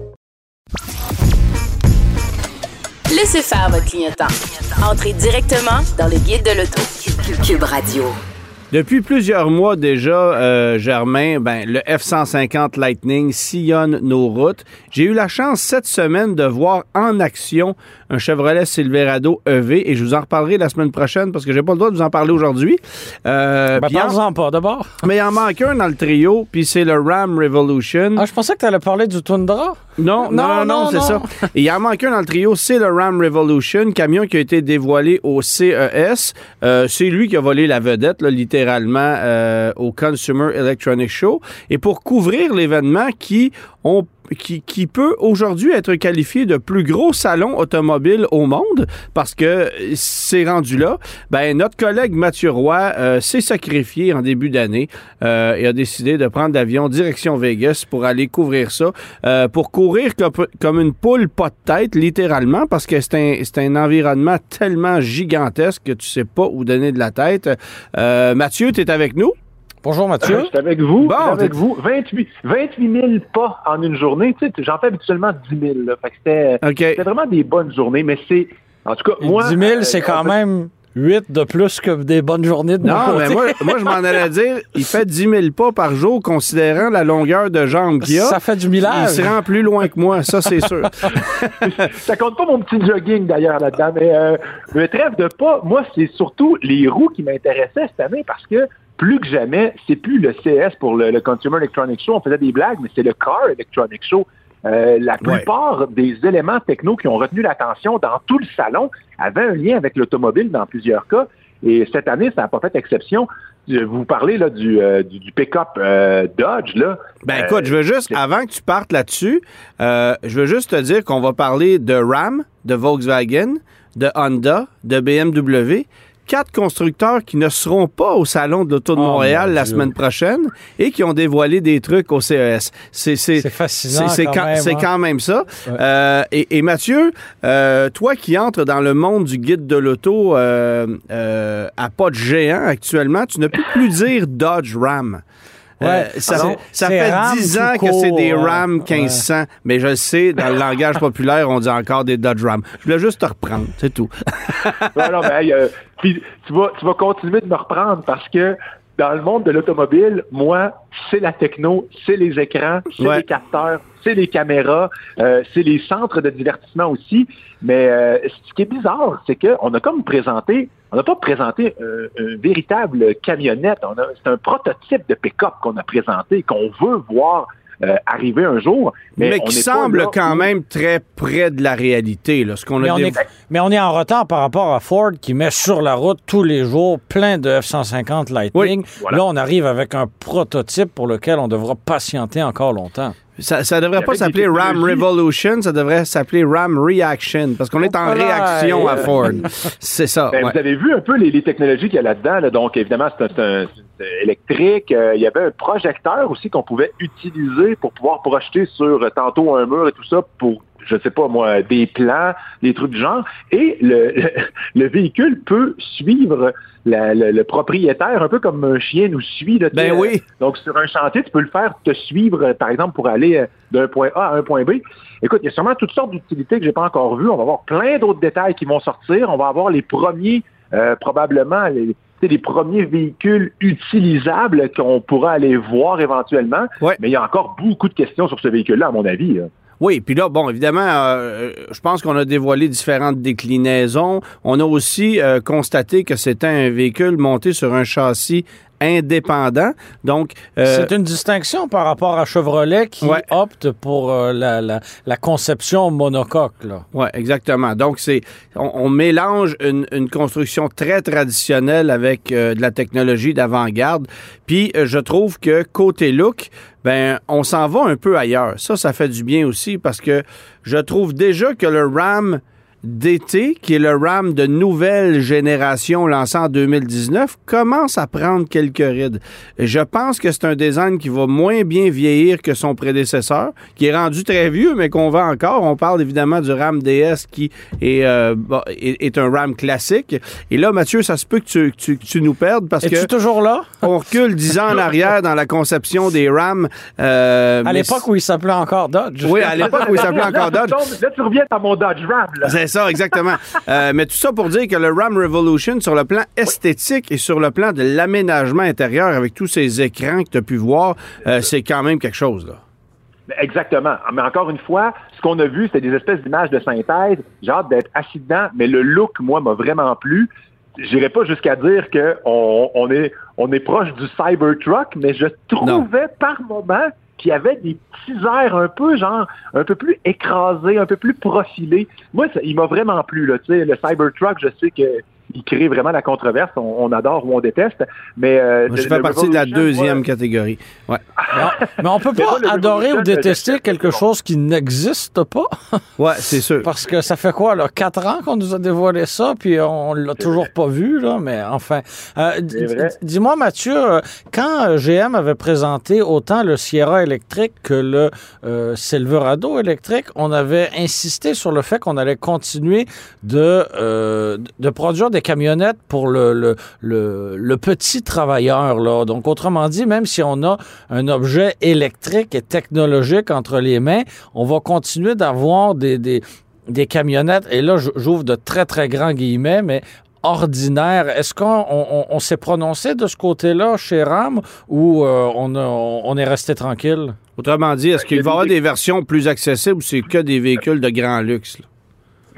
Laissez faire votre clientèle. Entrez directement dans le guide de l'auto. Cube Radio. Depuis plusieurs mois déjà, euh, Germain, ben, le F-150 Lightning sillonne nos routes. J'ai eu la chance cette semaine de voir en action un Chevrolet Silverado EV et je vous en reparlerai la semaine prochaine parce que j'ai pas le droit de vous en parler aujourd'hui. Euh, Ben, en- pas d'abord. mais il en manque un dans le trio, puis c'est le Ram Revolution. Ah, je pensais que tu allais parler du Tundra. Non, non, non, Non, c'est ça. Il en manque un dans le trio, c'est le Ram Revolution, camion qui a été dévoilé au CES. Euh, c'est lui qui a volé la vedette, littéralement, euh, au Consumer Electronics Show. Et pour couvrir l'événement qui ont qui, qui peut aujourd'hui être qualifié de plus gros salon automobile au monde parce que c'est rendu là. Ben notre collègue Mathieu Roy euh, s'est sacrifié en début d'année euh, et a décidé de prendre l'avion direction Vegas pour aller couvrir ça, euh, pour courir comme, comme une poule pas de tête littéralement parce que c'est un, un environnement tellement gigantesque que tu sais pas où donner de la tête. Euh, Mathieu, tu es avec nous? Bonjour, Mathieu. Je suis avec vous. Bon, je suis avec vous. 28, 28 000 pas en une journée. Tu sais, j'en fais habituellement 10 000. Là. Fait que c'était, OK. c'était vraiment des bonnes journées, mais c'est. En tout cas, moi. 10 000, euh, c'est quand en fait, même 8 de plus que des bonnes journées de Non, mais moi, moi je m'en allais dire, il fait 10 000 pas par jour, considérant la longueur de jambes qu'il a. Ça fait du Il millage. se rend plus loin que moi, ça, c'est sûr. Ça compte pas mon petit jogging d'ailleurs là-dedans, mais euh, le trêve de pas, moi, c'est surtout les roues qui m'intéressaient cette année parce que plus que jamais, c'est plus le CS pour le, le Consumer Electronics Show. On faisait des blagues, mais c'est le Car Electronics Show. Euh, la plupart des éléments techno qui ont retenu l'attention dans tout le salon avaient un lien avec l'automobile dans plusieurs cas. Et cette année, ça n'a pas fait exception. vous parlez là, du, du, du pick-up Dodge. Là. Ben écoute, je veux juste, avant que tu partes là-dessus, je veux juste te dire qu'on va parler de Ram, de Volkswagen, de Honda, de BMW quatre constructeurs qui ne seront pas au Salon de l'Auto de Oh, Montréal mon la Dieu. semaine prochaine et qui ont dévoilé des trucs au CES. C'est fascinant c'est quand hein. quand même ça. Ouais. Euh, et, et Mathieu, euh, toi qui entres dans le monde du guide de l'auto euh, à pas de géant actuellement, tu ne peux plus dire Dodge Ram. Euh, Ouais, ça, fait Ram 10 tout ans que c'est des ouais. Ram 1500, mais je le sais, dans le langage populaire, on dit encore des Dodge Ram. Je voulais juste te reprendre, c'est tout. Ouais, non, mais, hey, euh, puis tu vas, tu vas continuer de me reprendre parce que dans le monde de l'automobile, moi, c'est la techno, c'est les écrans, c'est Ouais. les capteurs, c'est les caméras, euh, c'est les centres de divertissement aussi. Mais euh, ce qui est bizarre, c'est qu'on a comme présenté, on n'a pas présenté euh, un véritable camionnette. C'est un prototype de pick-up qu'on a présenté, qu'on veut voir euh, arriver un jour. Mais, Mais, on qui semble quand où- même très près de la réalité. Là, ce qu'on Mais a on, est, mais on est en retard par rapport à Ford qui met sur la route tous les jours plein de F-150 Lightning. Oui, voilà. Là, on arrive avec un prototype pour lequel on devra patienter encore longtemps. Ça, ça devrait pas s'appeler Ram. Revolution, ça devrait s'appeler Ram Reaction, parce qu'on est en réaction à Ford. C'est ça. Ben, ouais. Vous avez vu un peu les, les technologies qu'il y a là-dedans. là. Donc, évidemment, c'est un- électrique. Euh, il y avait un projecteur aussi qu'on pouvait utiliser pour pouvoir projeter sur euh, tantôt un mur et tout ça pour, je sais pas moi, des plans, des trucs du genre. Et le, le, le véhicule peut suivre la- le, le propriétaire, un peu comme un chien nous suit. Là, Ben oui. Donc, sur un chantier, tu peux le faire te suivre, euh, par exemple, pour aller euh, d'un point A à un point B. Écoute, il y a sûrement toutes sortes d'utilités que j'ai pas encore vues. On va avoir plein d'autres détails qui vont sortir. On va avoir les premiers, euh, probablement, les, premiers véhicules utilisables qu'on pourra aller voir éventuellement. Ouais. Mais il y a encore beaucoup de questions sur ce véhicule-là, à mon avis. là. Oui, puis là, bon, évidemment, euh, je pense qu'on a dévoilé différentes déclinaisons. On a aussi euh, constaté que c'était un véhicule monté sur un châssis indépendant. Donc, euh, C'est une distinction par rapport à Chevrolet qui Ouais. opte pour euh, la, la- la conception monocoque. Oui, exactement. Donc, c'est on, on mélange une, une construction très traditionnelle avec euh, de la technologie d'avant-garde. Puis, je trouve que côté look, ben, on s'en va un peu ailleurs. Ça, ça fait du bien aussi parce que je trouve déjà que le Ram d'été, qui est le RAM de nouvelle génération lancé en 2019, commence à prendre quelques rides. Je pense que c'est un design qui va moins bien vieillir que son prédécesseur, qui est rendu très vieux, mais qu'on vend encore. On parle évidemment du RAM DS qui est, euh, bon, est, est un RAM classique. Et là, Mathieu, ça se peut que tu, que tu, que tu nous perdes parce Es-tu que toujours là? on recule dix ans en arrière dans la conception des RAM. euh, À l'époque où il s'appelait encore Dodge. Oui, à l'époque où il s'appelait encore Dodge. tu Là, tu reviens à mon Dodge Ram. là. Ça, exactement. Euh, mais tout ça pour dire que le Ram Revolution, sur le plan esthétique et sur le plan de l'aménagement intérieur, avec tous ces écrans que tu as pu voir, euh, c'est quand même quelque chose. Là. Exactement. Mais encore une fois, ce qu'on a vu, c'était des espèces d'images de synthèse. J'ai hâte d'être assis dedans, mais le look, moi, m'a vraiment plu. J'irai pas jusqu'à dire que on, on est on est proche du Cybertruck, mais je trouvais par moment qu'il y avait des petits airs un peu genre un peu plus écrasés, un peu plus profilés. Moi, il m'a vraiment plu là. Tu sais, le Cybertruck, je sais que il crée vraiment la controverse. On, on adore ou on déteste, mais euh, je fais partie de la deuxième catégorie. Ouais. Non, mais on peut pas adorer ou détester quelque chose qui n'existe pas. Ouais, c'est sûr. Parce que ça fait quoi, là? Quatre ans qu'on nous a dévoilé ça, puis on l'a toujours pas vu, là, mais enfin. Euh, Dis-moi, Mathieu, euh, quand GM avait présenté autant le Sierra électrique que le euh, Silverado électrique, on avait insisté sur le fait qu'on allait continuer de, de produire des camionnettes pour le, le, le, le petit travailleur, là. Donc, autrement dit, même si on a un objet électrique et technologique entre les mains, on va continuer d'avoir des, des, des camionnettes, et là, j'ouvre de très, très grands guillemets, mais ordinaires. Est-ce qu'on on, on- on s'est prononcé de ce côté-là chez RAM ou euh, on, a- on est resté tranquille? Autrement dit, est-ce qu'il va y avoir des versions plus accessibles ou c'est que des véhicules de grand luxe? là?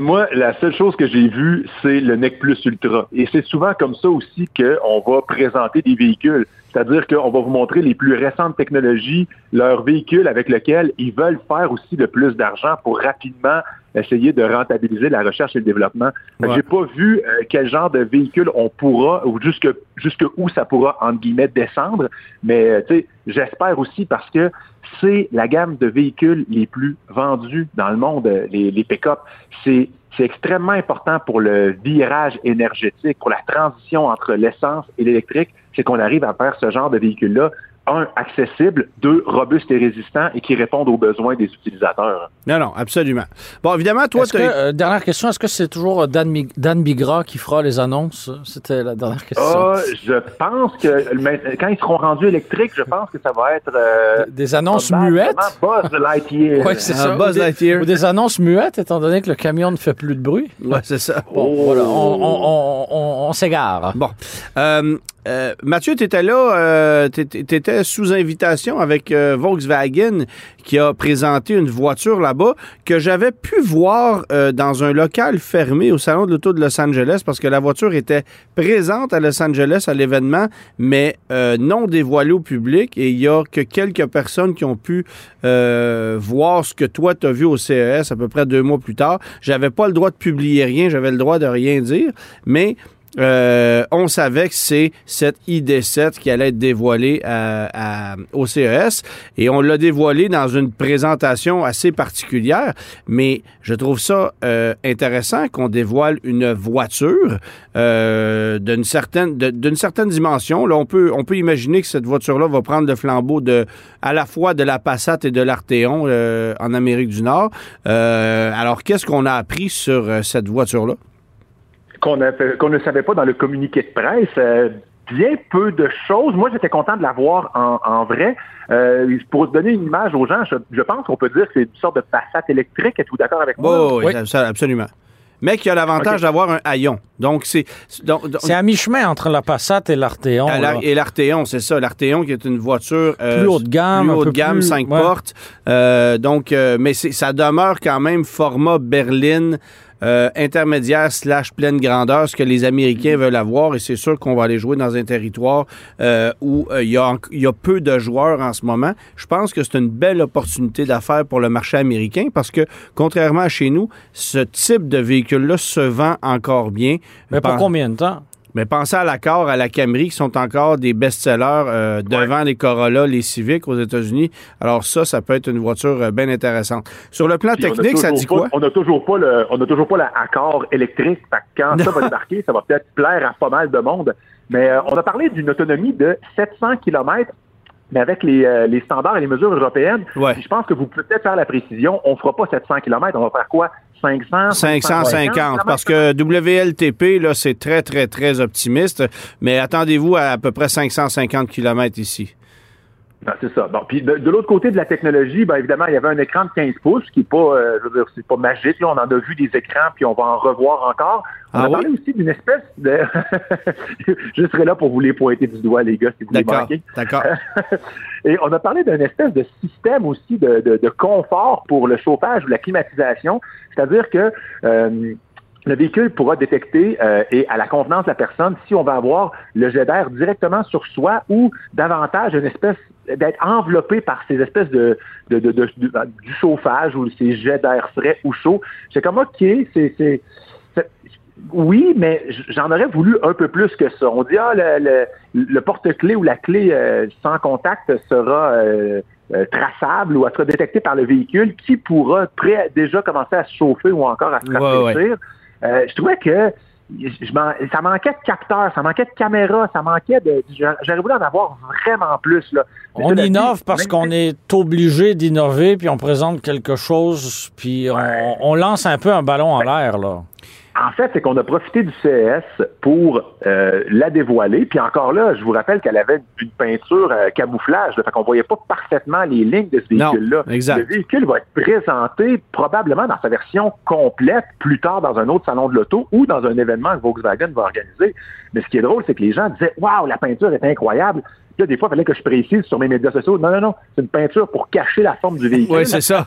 Moi, la seule chose que j'ai vue, c'est le NEC Plus Ultra. Et c'est souvent comme ça aussi qu'on va présenter des véhicules. C'est-à-dire qu'on va vous montrer les plus récentes technologies, leurs véhicules avec lesquels ils veulent faire aussi le plus d'argent pour rapidement essayer de rentabiliser la recherche et le développement. Ouais. J'ai pas vu euh, quel genre de véhicule on pourra ou jusque jusque où ça pourra entre guillemets descendre, mais euh, tu sais, j'espère aussi parce que c'est la gamme de véhicules les plus vendus dans le monde, euh, les, les pick-up. C'est c'est extrêmement important pour le virage énergétique, pour la transition entre l'essence et l'électrique, c'est qu'on arrive à faire ce genre de véhicule-là un, accessible, deux, robuste et résistant et qui répondent aux besoins des utilisateurs. Non, non, absolument. Bon, évidemment, toi, que, euh, dernière question, est-ce que c'est toujours Dan, Mi- Dan Bigra qui fera les annonces? C'était la dernière question. Ah, je pense que quand ils seront rendus électriques, je pense que ça va être euh, Des annonces muettes? Buzz Lightyear. Oui, c'est ça. Buzz Ou des- Lightyear. Ou des annonces muettes, étant donné que le camion ne fait plus de bruit. Ouais, c'est ça. Bon, Oh. voilà, on, on- on- on- on s'égare. Bon. Euh, euh, Mathieu, tu étais là, euh, tu sous invitation avec euh, Volkswagen qui a présenté une voiture là-bas que j'avais pu voir euh, dans un local fermé au Salon de l'Auto de Los Angeles parce que la voiture était présente à Los Angeles à l'événement, mais non dévoilée au public et il y a que quelques personnes qui ont pu voir ce que toi tu as vu au CES à peu près deux mois plus tard. J'avais pas le droit de publier rien, j'avais le droit de rien dire, mais euh, on savait que c'est cette ID7 qui allait être dévoilée au CES et on l'a dévoilée dans une présentation assez particulière, mais je trouve ça euh, intéressant qu'on dévoile une voiture euh, d'une certaine, d'une certaine dimension. Là, on peut, on peut imaginer que cette voiture-là va prendre le flambeau de, à la fois de la Passat et de l'Arteon en Amérique du Nord. Alors, qu'est-ce qu'on a appris sur cette voiture-là? Qu'on ne savait pas dans le communiqué de presse. euh, bien peu de choses. Moi, j'étais content de la voir en, en vrai. Euh, pour donner une image aux gens, je, je pense qu'on peut dire que c'est une sorte de Passat électrique. Êtes-vous d'accord avec moi? Oh, oui, Oui. abso- absolument. Mais qui a l'avantage d'avoir un haillon. Donc, c'est. donc- donc- C'est à mi-chemin entre la Passat et l'Arteon. là. et l'Arteon, c'est ça. L'Arteon qui est une voiture euh, Plus haut de gamme, plus haut de gamme, plus- 5 ouais. portes. Euh, donc, euh, mais c'est- ça demeure quand même format berline euh, intermédiaire slash pleine grandeur, ce que les Américains veulent avoir. Et c'est sûr qu'on va aller jouer dans un territoire euh, où euh, il y, a en- il y a peu de joueurs en ce moment. Je pense que c'est une belle opportunité d'affaires pour le marché américain parce que, contrairement à chez nous, ce type de véhicule-là se vend encore bien. Mais pour combien de temps? Mais pensez à l'accord, à la Camry, qui sont encore des best-sellers euh, devant les Corolla, les Civic aux États-Unis. Alors ça, ça peut être une voiture euh, bien intéressante. Sur le plan Puis a technique, ça dit pas- quoi? On n'a toujours pas le, on n'a toujours pas l'accord électrique. Quand ça va débarquer, ça va peut-être plaire à pas mal de monde. Mais euh, on a parlé d'une autonomie de 700 km. Mais avec les, euh, les standards et les mesures européennes, Ouais. je pense que vous pouvez peut-être faire la précision. On fera pas 700 km, on va faire quoi? 500? 550, parce que WLTP, là, c'est très, très, très optimiste. Mais attendez-vous à à peu près 550 km ici. Ben, c'est ça. Bon, puis de, de l'autre côté de la technologie, ben évidemment, il y avait un écran de 15 pouces qui est pas, euh, je veux dire, c'est pas magique. Là, on en a vu des écrans, puis on va en revoir encore. On Ah a oui? parlé aussi d'une espèce de. je serai là pour vous les pointer du doigt, les gars, si vous les D'accord, manquez. d'accord. Et on a parlé d'une espèce de système aussi de, confort pour le chauffage ou la climatisation. C'est-à-dire que euh, le véhicule pourra détecter euh, et à la convenance de la personne si on va avoir le jet d'air directement sur soi ou davantage une espèce d'être enveloppé par ces espèces de, du chauffage ou ces jets d'air frais ou chaud. C'est comme OK, c'est- oui, mais j'en aurais voulu un peu plus que ça. On dit ah le, le, le porte-clés ou la clé euh, sans contact sera euh, euh, traçable ou sera détectée par le véhicule qui pourra prêt, déjà commencer à se chauffer ou encore à se Ouais, rafraîchir. Je trouvais que je ça manquait de capteurs, ça manquait de caméras, ça manquait de. J'aurais voulu en avoir vraiment plus. Là. On dit, innove parce qu'on est obligé d'innover, puis on présente quelque chose, puis on, on lance un peu un ballon en l'air, là. En fait, c'est qu'on a profité du CES pour euh, la dévoiler. Puis encore là, je vous rappelle qu'elle avait une peinture euh, camouflage. Là, fait qu'on voyait pas parfaitement les lignes de ce Non, véhicule-là. exact. Le véhicule va être présenté probablement dans sa version complète plus tard dans un autre salon de l'auto ou dans un événement que Volkswagen va organiser. Mais ce qui est drôle, c'est que les gens disaient Waouh, la peinture est incroyable. Puis Là, des fois, il fallait que je précise sur mes médias sociaux. Non, non, non, c'est une peinture pour cacher la forme du véhicule. Oui, c'est ça.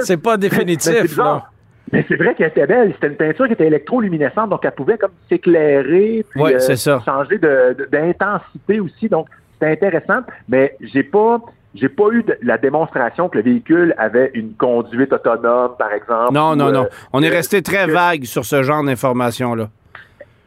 C'est pas définitif. Mais c'est vrai qu'elle était belle. C'était une peinture qui était électroluminescente, donc elle pouvait comme s'éclairer, puis Ouais, euh, ça. changer d'intensité aussi. Donc, c'était intéressant, mais j'ai pas j'ai pas eu de, la démonstration que le véhicule avait une conduite autonome, par exemple. Non, non, non. euh, On est resté très vague sur ce genre d'informations-là.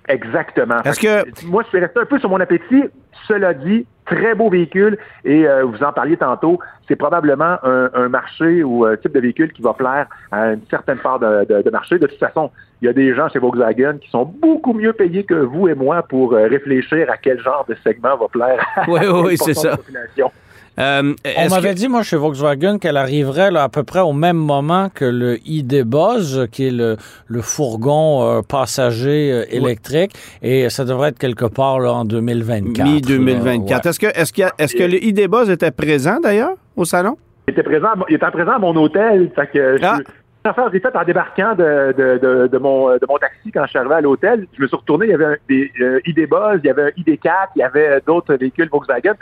Exactement. Fait que- moi je suis resté un peu sur mon appétit. Cela dit, très beau véhicule et euh, vous en parliez tantôt, c'est probablement un, un marché ou un type de véhicule qui va plaire à une certaine part de, de- de marché. De toute façon, il y a des gens chez Volkswagen qui sont beaucoup mieux payés que vous et moi pour euh, réfléchir à quel genre de segment va plaire. à Oui, oui, c'est ça. la population. Euh, On m'avait que- dit, moi, chez Volkswagen, qu'elle arriverait là, à peu près au même moment que le ID Buzz, qui est le, le fourgon euh, passager euh, électrique, et ça devrait être quelque part là, en 2024. Mi-2024. là, ouais. Est-ce que, est-ce, qu'il y a- est-ce que le ID Buzz était présent d'ailleurs au salon? Il était présent, à mon- il était présent à mon hôtel. Fait que je- Ah. L'affaire, j'ai fait en débarquant de, de, de, de mon, de mon taxi quand je suis arrivé à l'hôtel. Je me suis retourné, il y avait un, des euh, ID Buzz, il y avait un ID4, il y avait d'autres véhicules Volkswagen.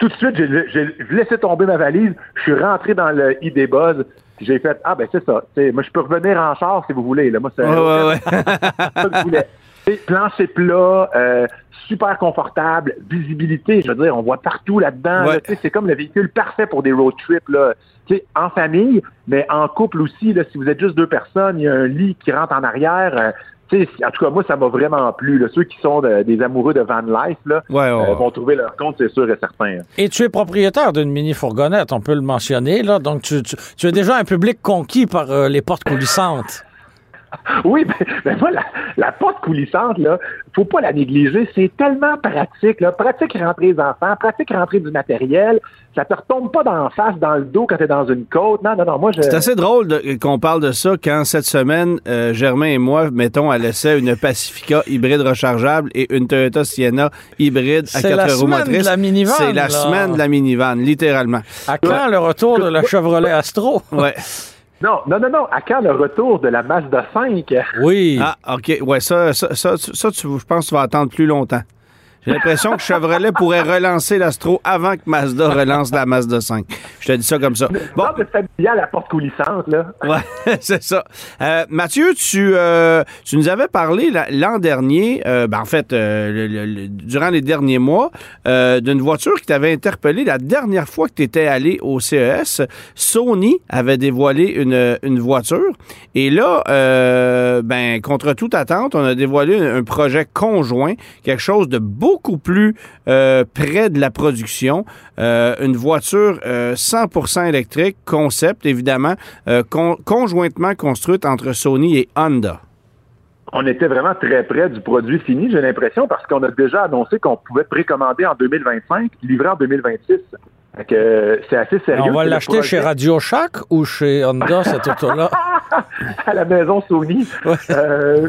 Tout de suite, j'ai laissé tomber ma valise. Je suis rentré dans le ID Buzz. puis J'ai fait Ah ben c'est ça. T'sais, moi, je peux revenir en char si vous voulez. Là. Moi, c'est Ouais, ouais, ouais. Plancher plat, euh, super confortable, visibilité, je veux dire, on voit partout là-dedans. Ouais. là. T'sais, c'est comme le véhicule parfait pour des road trips. Là. T'sais, en famille, mais en couple aussi, là, si vous êtes juste deux personnes, il y a un lit qui rentre en arrière. euh, t'sais, en tout cas, moi, ça m'a vraiment plu. là. Ceux qui sont de- des amoureux de van life là, Ouais, ouais, euh, ouais. vont trouver leur compte, c'est sûr et certain. hein. Et tu es propriétaire d'une mini-fourgonnette, on peut le mentionner, là. Donc, tu, tu, tu es déjà un public conquis par euh, les portes coulissantes. Oui, mais, mais moi, la, la porte coulissante, là, faut pas la négliger. C'est tellement pratique, là. Pratique rentrer les enfants, pratique rentrer du matériel. Ça te retombe pas dans la face, dans le dos quand t'es dans une côte. Non, non, non, moi, je... C'est assez drôle qu'on parle de ça quand cette semaine, euh, Germain et moi, mettons à l'essai une Pacifica hybride rechargeable et une Toyota Sienna hybride à C'est la quatre roues semaine motrices. de la minivan, C'est la là. semaine de la minivan, littéralement. À quand le retour de la Chevrolet Astro? Ouais. Non, non, non, non. À quand le retour de la Mazda 5? Oui. Ah, OK. Ouais, ça, ça, ça, ça, tu- je pense que tu vas attendre plus longtemps. J'ai l'impression que Chevrolet pourrait relancer l'Astro avant que Mazda relance la Mazda 5. Je te dis ça comme ça. Bon, de familial, la porte coulissante, là. Ouais, c'est ça. Euh, Mathieu, tu, euh, tu nous avais parlé la- l'an dernier, euh, ben, en fait, le- le- le- durant les derniers mois, d'une voiture qui t'avait interpellé la dernière fois que tu étais allé au CES. Sony avait dévoilé une, une voiture. Et là, ben, contre toute attente, on a dévoilé un, un projet conjoint, quelque chose de beaucoup plus près de la production. Une voiture euh, 100% électrique, concept évidemment, euh, con- conjointement construite entre Sony et Honda. On était vraiment très près du produit fini, j'ai l'impression, parce qu'on a déjà annoncé qu'on pouvait précommander en 2025, livrer en 2026. Fait que, euh, c'est assez sérieux. on va l'acheter chez Radio Shack ou chez Honda, cette auto-là? à la maison Sony. Ouais. Euh,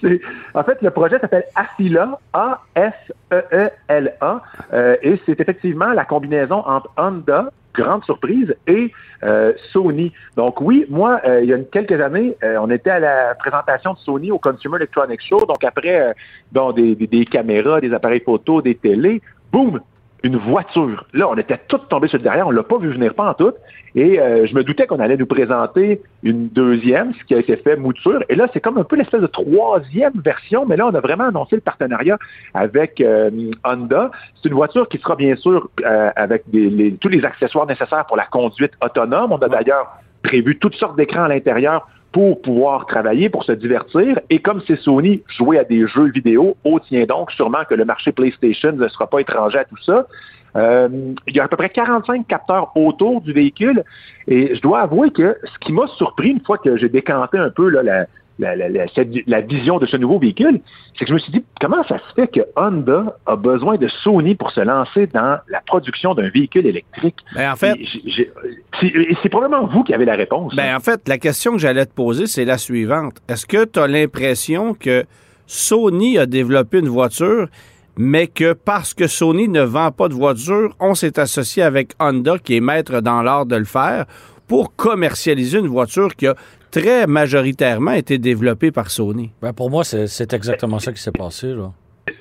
en fait, le projet s'appelle Afila, A-S-E-E-L-A, euh, et c'est effectivement la combinaison entre Honda, grande surprise, et euh, Sony. Donc oui, moi, euh, il y a quelques années, euh, on était à la présentation de Sony au Consumer Electronics Show, donc après des, des- des caméras, des appareils photo, des télés, boum, une voiture. Là, on était tous tombés sur le derrière, on l'a pas vu venir pas en tout. Et euh, je me doutais qu'on allait nous présenter une deuxième, ce qui a été fait mouture. Et là, c'est comme un peu l'espèce de troisième version, mais là, on a vraiment annoncé le partenariat avec euh, Honda. C'est une voiture qui sera bien sûr euh, avec des- les- tous les accessoires nécessaires pour la conduite autonome. On a d'ailleurs prévu toutes sortes d'écrans à l'intérieur pour pouvoir travailler, pour se divertir. Et comme c'est Sony, jouer à des jeux vidéo, oh tient donc sûrement que le marché PlayStation ne sera pas étranger à tout ça. Euh, il y a à peu près 45 capteurs autour du véhicule et je dois avouer que ce qui m'a surpris une fois que j'ai décanté un peu là, la, la, la, la- cette- la vision de ce nouveau véhicule, c'est que je me suis dit comment ça se fait que Honda a besoin de Sony pour se lancer dans la production d'un véhicule électrique? Ben, en fait, c'est probablement vous qui avez la réponse. ben, en fait, la question que j'allais te poser, c'est la suivante. Est-ce que tu as l'impression que Sony a développé une voiture, mais que parce que Sony ne vend pas de voiture, on s'est associé avec Honda, qui est maître dans l'art de le faire, pour commercialiser une voiture qui a très majoritairement été développée par Sony? Ben, pour moi, c'est exactement ça qui s'est passé. Là.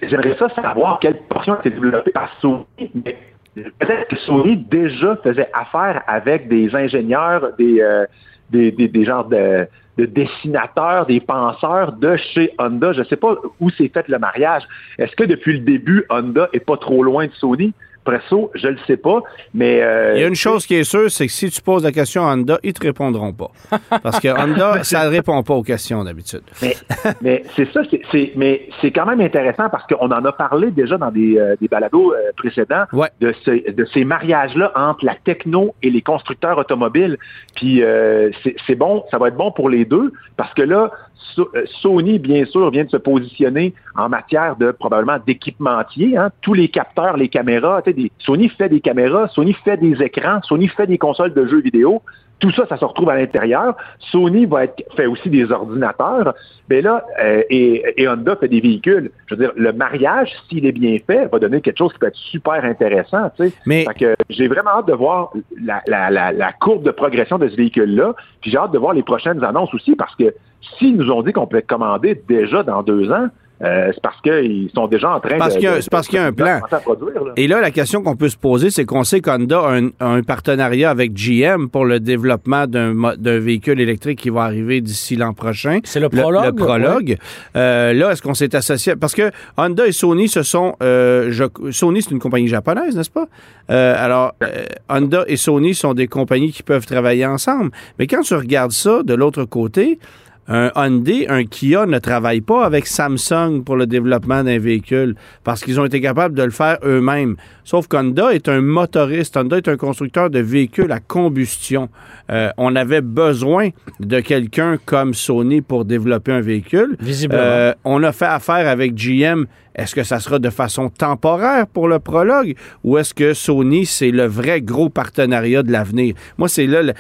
J'aimerais ça savoir quelle portion a été développée par Sony, mais peut-être que Sony déjà faisait affaire avec des ingénieurs, des, euh, des, des, des genres de, de dessinateurs, des penseurs de chez Honda. Je ne sais pas où s'est fait le mariage. Est-ce que depuis le début, Honda est pas trop loin de Sony? Presso, je le sais pas, mais... Euh, Il y a une chose qui est sûre, c'est que si tu poses la question à Honda, ils te répondront pas. Parce que Honda, ça ne répond pas aux questions d'habitude. Mais, c'est ça, c'est, mais c'est quand même intéressant parce qu'on en a parlé déjà dans des, euh, des balados euh, précédents de, de ces mariages-là entre la techno et les constructeurs automobiles. Puis c'est bon, ça va être bon pour les deux parce que là, euh, Sony, bien sûr, vient de se positionner en matière de probablement d'équipementier. Hein. Tous les capteurs, les caméras, Sony fait des caméras, Sony fait des écrans, Sony fait des consoles de jeux vidéo. Tout ça, ça se retrouve à l'intérieur. Sony va être, fait aussi des ordinateurs. Mais là, euh, et, Honda fait des véhicules. Je veux dire, le mariage, s'il est bien fait, va donner quelque chose qui peut être super intéressant. Tu sais. Mais j'ai vraiment hâte de voir la, la courbe de progression de ce véhicule-là. Puis j'ai hâte de voir les prochaines annonces aussi parce que s'ils nous ont dit qu'on peut être commandé déjà dans deux ans, euh, c'est parce qu'ils sont déjà en train parce de, C'est parce qu'il y a un plan. Et là, la question qu'on peut se poser, c'est qu'on sait qu'Honda a un, partenariat avec GM pour le développement d'un véhicule électrique qui va arriver d'ici l'an prochain. C'est le prologue. Le, prologue. Euh, là, est-ce qu'on s'est associé? Parce que Honda et Sony, ce sont... Euh, Sony, c'est une compagnie japonaise, n'est-ce pas? alors, Honda et Sony sont des compagnies qui peuvent travailler ensemble. Mais quand tu regardes ça de l'autre côté, un Hyundai, un Kia ne travaille pas avec Samsung pour le développement d'un véhicule parce qu'ils ont été capables de le faire eux-mêmes. Sauf qu'Honda est un motoriste, Honda est un constructeur de véhicules à combustion. Euh, on avait besoin de quelqu'un comme Sony pour développer un véhicule. Visiblement. Euh, on a fait affaire avec GM est-ce que ça sera de façon temporaire pour le prologue ou est-ce que Sony, c'est le vrai gros partenariat de l'avenir? Moi, c'est là,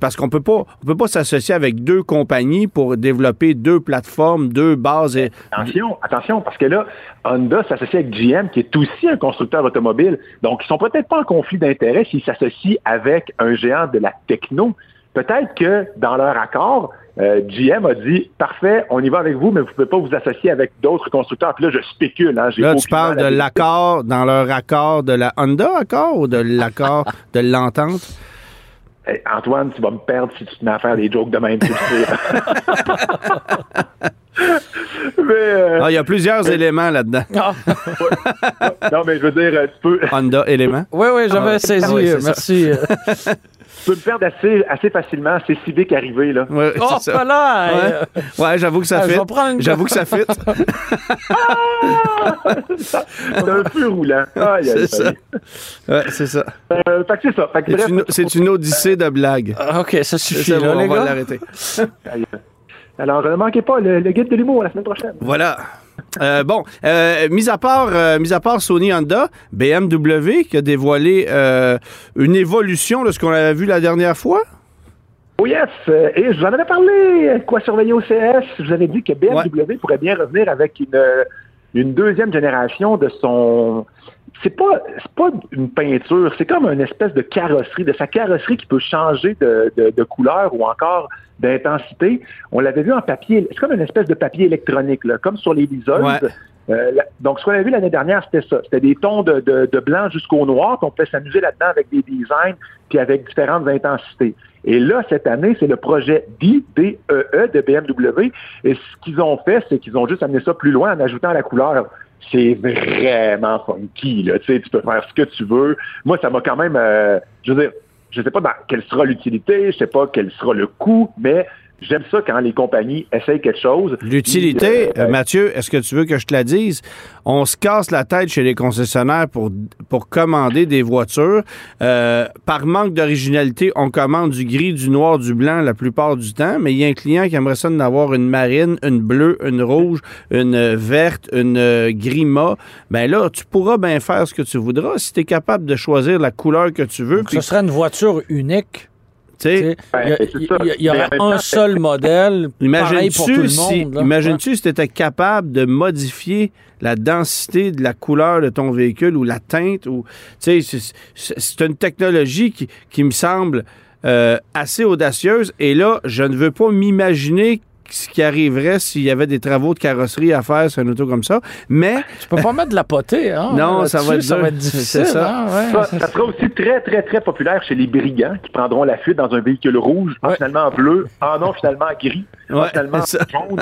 parce qu'on peut pas, on peut pas s'associer avec deux compagnies pour développer deux plateformes, deux bases. Attention, attention, parce que là, Honda s'associe avec GM, qui est aussi un constructeur automobile. Donc, ils sont peut-être pas en conflit d'intérêts s'ils s'associent avec un géant de la techno. Peut-être que dans leur accord, euh, GM a dit parfait, on y va avec vous, mais vous ne pouvez pas vous associer avec d'autres constructeurs. Puis là, je spécule. Hein, là, tu parles de l'accord, dans leur accord de la Honda accord ou de l'accord de l'entente? Antoine, tu vas me perdre si tu te mets à faire des jokes de même, tu euh, ah, il y a plusieurs éléments là-dedans. Ah. non, mais je veux dire, tu peux. Honda élément. Oui, oui, j'avais ah, saisi. merci peux me perdre assez, assez facilement. C'est si vite arrivé, là. Ouais, oh, ça. là! Ouais, j'avoue que ça ah, fait. J'avoue que ça fit. c'est un peu roulant. c'est ça. Ouais, c'est ça. Euh, fait que c'est ça. c'est, une, odyssée de blagues. Ah, OK, ça suffit. là, on les va l'arrêter. Alors, ne manquez pas le, le guide de l'humour la semaine prochaine. Voilà. Euh, bon, euh, mis, à part, euh, mis à part Sony Honda, BMW qui a dévoilé une évolution de ce qu'on avait vu la dernière fois? Oh yes, et je vous en avais parlé, quoi surveiller au CS. Je vous avais dit que BMW pourrait bien revenir avec une, une deuxième génération de son c'est pas pas une peinture, c'est comme une espèce de carrosserie, de sa carrosserie qui peut changer de, de, couleur ou encore d'intensité. On l'avait vu en papier, c'est comme une espèce de papier électronique, là, comme sur les liseuses. Euh, donc, ce qu'on a vu l'année dernière, c'était ça. C'était des tons de, de, blanc jusqu'au noir, puis on pouvait s'amuser là-dedans avec des designs, puis avec différentes intensités. Et là, cette année, c'est le projet DEE e de BMW. Et ce qu'ils ont fait, c'est qu'ils ont juste amené ça plus loin en ajoutant la couleur c'est vraiment funky. Là. Tu, sais, tu peux faire ce que tu veux. Moi, ça m'a quand même... Euh, je veux dire, je sais pas quelle sera l'utilité, je sais pas quel sera le coût, mais J'aime ça quand les compagnies essayent quelque chose. L'utilité, euh, euh, Mathieu, est-ce que tu veux que je te la dise? On se casse la tête chez les concessionnaires pour, pour commander des voitures. Euh, par manque d'originalité, on commande du gris, du noir, du blanc la plupart du temps, mais il y a un client qui aimerait ça d'avoir une marine, une bleue, une rouge, une verte, une grima. Ben là, tu pourras bien faire ce que tu voudras si tu es capable de choisir la couleur que tu veux. ce sera une voiture unique il y, aurait un seul modèle, pareil pour tout le monde. Imagine-tu si tu étais capable de modifier la densité de la couleur de ton véhicule ou la teinte. ou C'est une technologie qui, qui me semble euh, assez audacieuse. Et là, je ne veux pas m'imaginer ce qui arriverait s'il y avait des travaux de carrosserie à faire sur un auto comme ça. Mais. Tu peux pas mettre de la potée, hein? Non, ça va, être, ça va être difficile. Ça. Hein, ça, sera aussi très, très, très populaire chez les brigands qui prendront la fuite dans un véhicule rouge, finalement bleu, ah non, finalement gris, finalement jaune.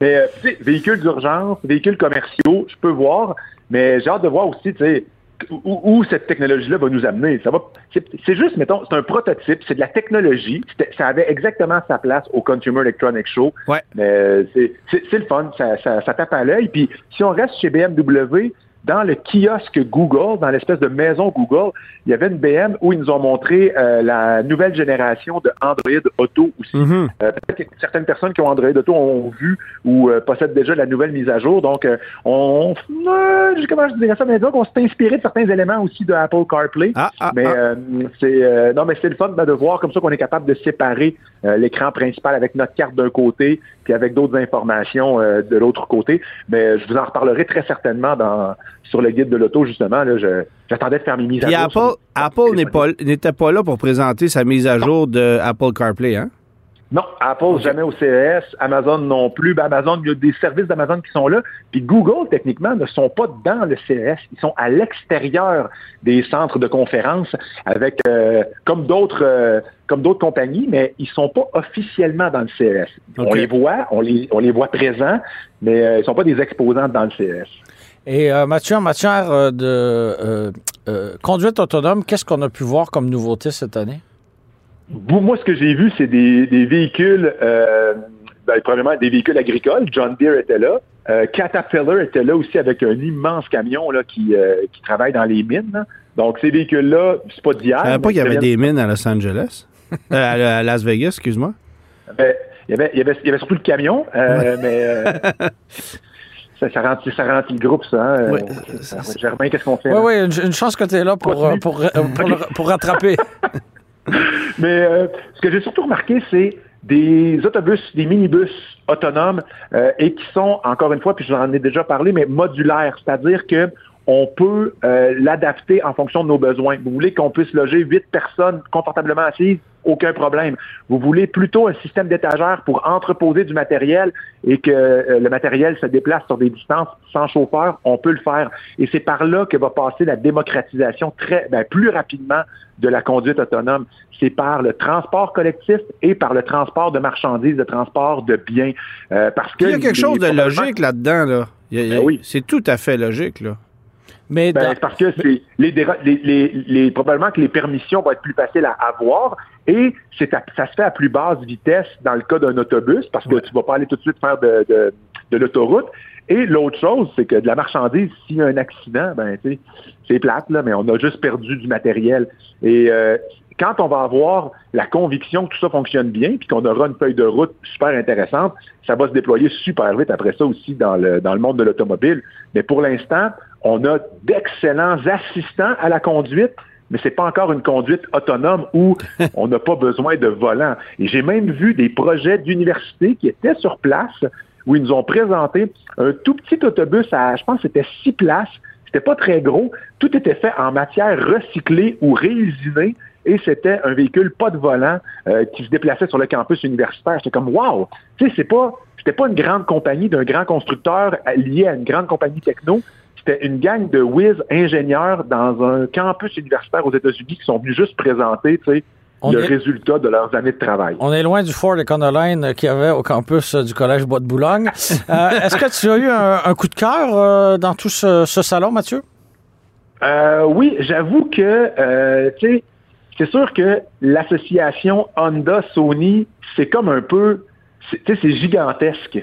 Mais, tu sais, véhicules d'urgence, véhicules commerciaux, je peux voir, mais j'ai hâte de voir aussi, tu sais, où, cette technologie-là va nous amener. Ça va, c'est juste, mettons, c'est un prototype, c'est de la technologie. Ça avait exactement sa place au Consumer Electronics Show. Ouais. C'est le fun, ça, ça, ça tape à l'œil. Puis si on reste chez BMW, dans le kiosque Google, dans l'espèce de maison Google, il y avait une BM où ils nous ont montré euh, la nouvelle génération de Android Auto aussi. Mm-hmm. Euh, peut-être que certaines personnes qui ont Android Auto ont vu ou euh, possèdent déjà la nouvelle mise à jour. Donc, on, comment je dirais ça, mais donc on s'est inspiré de certains éléments aussi de Apple CarPlay. Ah, ah, mais ah. c'est non, mais c'est le fun ben, de voir comme ça qu'on est capable de séparer l'écran principal avec notre carte d'un côté, puis avec d'autres informations de l'autre côté. Mais je vous en reparlerai très certainement dans sur le guide de l'auto, justement. j'attendais de faire mes mises à jour. Apple, Apple n'était pas, là pour présenter sa mise à jour de Apple CarPlay, hein? Non, Apple jamais au CES, Amazon non plus. Ben, Amazon, il y a des services d'Amazon qui sont là. Puis Google, techniquement, ne sont pas dans le CES. Ils sont à l'extérieur des centres de conférence avec euh, comme d'autres euh, comme d'autres compagnies, mais ils sont pas officiellement dans le CES. On les voit, on les, on les voit présents, mais euh, ils sont pas des exposants dans le CES. Et Mathieu, en matière de conduite autonome, qu'est-ce qu'on a pu voir comme nouveauté cette année? Moi, ce que j'ai vu, c'est des, véhicules, euh, ben, probablement des véhicules agricoles. John Deere était là. Euh, Caterpillar était là aussi avec un immense camion là, qui, euh, qui travaille dans les mines. Donc, ces véhicules-là, c'est pas d'hier. Je savais pas qu'il y avait des mines à Los Angeles. à, Las Vegas, excuse-moi. Ben, il, y avait, il, y avait, surtout le camion, mais ça, ça, rend, ça le groupe, ça. Hein? Oui, Germain, qu'est-ce qu'on fait? Oui, oui, une, chance que tu es là pour, pour, pour, pour rattraper. Mais euh, ce que j'ai surtout remarqué, c'est des autobus, des minibus autonomes euh, et qui sont, encore une fois, puis j'en ai déjà parlé, mais modulaires, c'est-à-dire que on peut euh, l'adapter en fonction de nos besoins. Vous voulez qu'on puisse loger huit personnes confortablement assises, aucun problème. Vous voulez plutôt un système d'étagères pour entreposer du matériel et que euh, le matériel se déplace sur des distances sans chauffeur, on peut le faire. Et c'est par là que va passer la démocratisation très ben, plus rapidement de la conduite autonome. C'est par le transport collectif et par le transport de marchandises, de transport de biens. Euh, parce que il y a quelque chose de logique là-dedans. Là. Ben oui. C'est tout à fait logique. Là. Mais ben, parce que c'est les, les, les, probablement que les permissions vont être plus faciles à avoir et c'est ça se fait à plus basse vitesse dans le cas d'un autobus parce que tu vas pas aller tout de suite faire de, de, de l'autoroute. Et l'autre chose, c'est que de la marchandise, s'il y a un accident, ben c'est plate là, mais on a juste perdu du matériel. Et euh, quand on va avoir la conviction que tout ça fonctionne bien, puis qu'on aura une feuille de route super intéressante, ça va se déployer super vite après ça aussi dans le, dans le monde de l'automobile. Mais pour l'instant, on a d'excellents assistants à la conduite, mais c'est pas encore une conduite autonome où on n'a pas besoin de volant. Et j'ai même vu des projets d'université qui étaient sur place où ils nous ont présenté un tout petit autobus à, je pense, c'était six places. C'était pas très gros. Tout était fait en matière recyclée ou réusinée et c'était un véhicule pas de volant euh, qui se déplaçait sur le campus universitaire. J'étais comme wow, tu sais, c'est pas, c'était pas une grande compagnie d'un grand constructeur lié à une grande compagnie techno. C'était une gang de whiz ingénieurs dans un campus universitaire aux États-Unis qui sont venus juste présenter, tu sais, le résultat de leurs années de travail. On est loin du Ford Econoline qu'il y avait au campus du Collège Bois de Boulogne. Euh, est-ce que tu as eu un, coup de cœur euh, dans tout ce, salon, Mathieu? oui, j'avoue que, tu sais, c'est sûr que l'association Honda-Sony, c'est comme un peu, c'est gigantesque.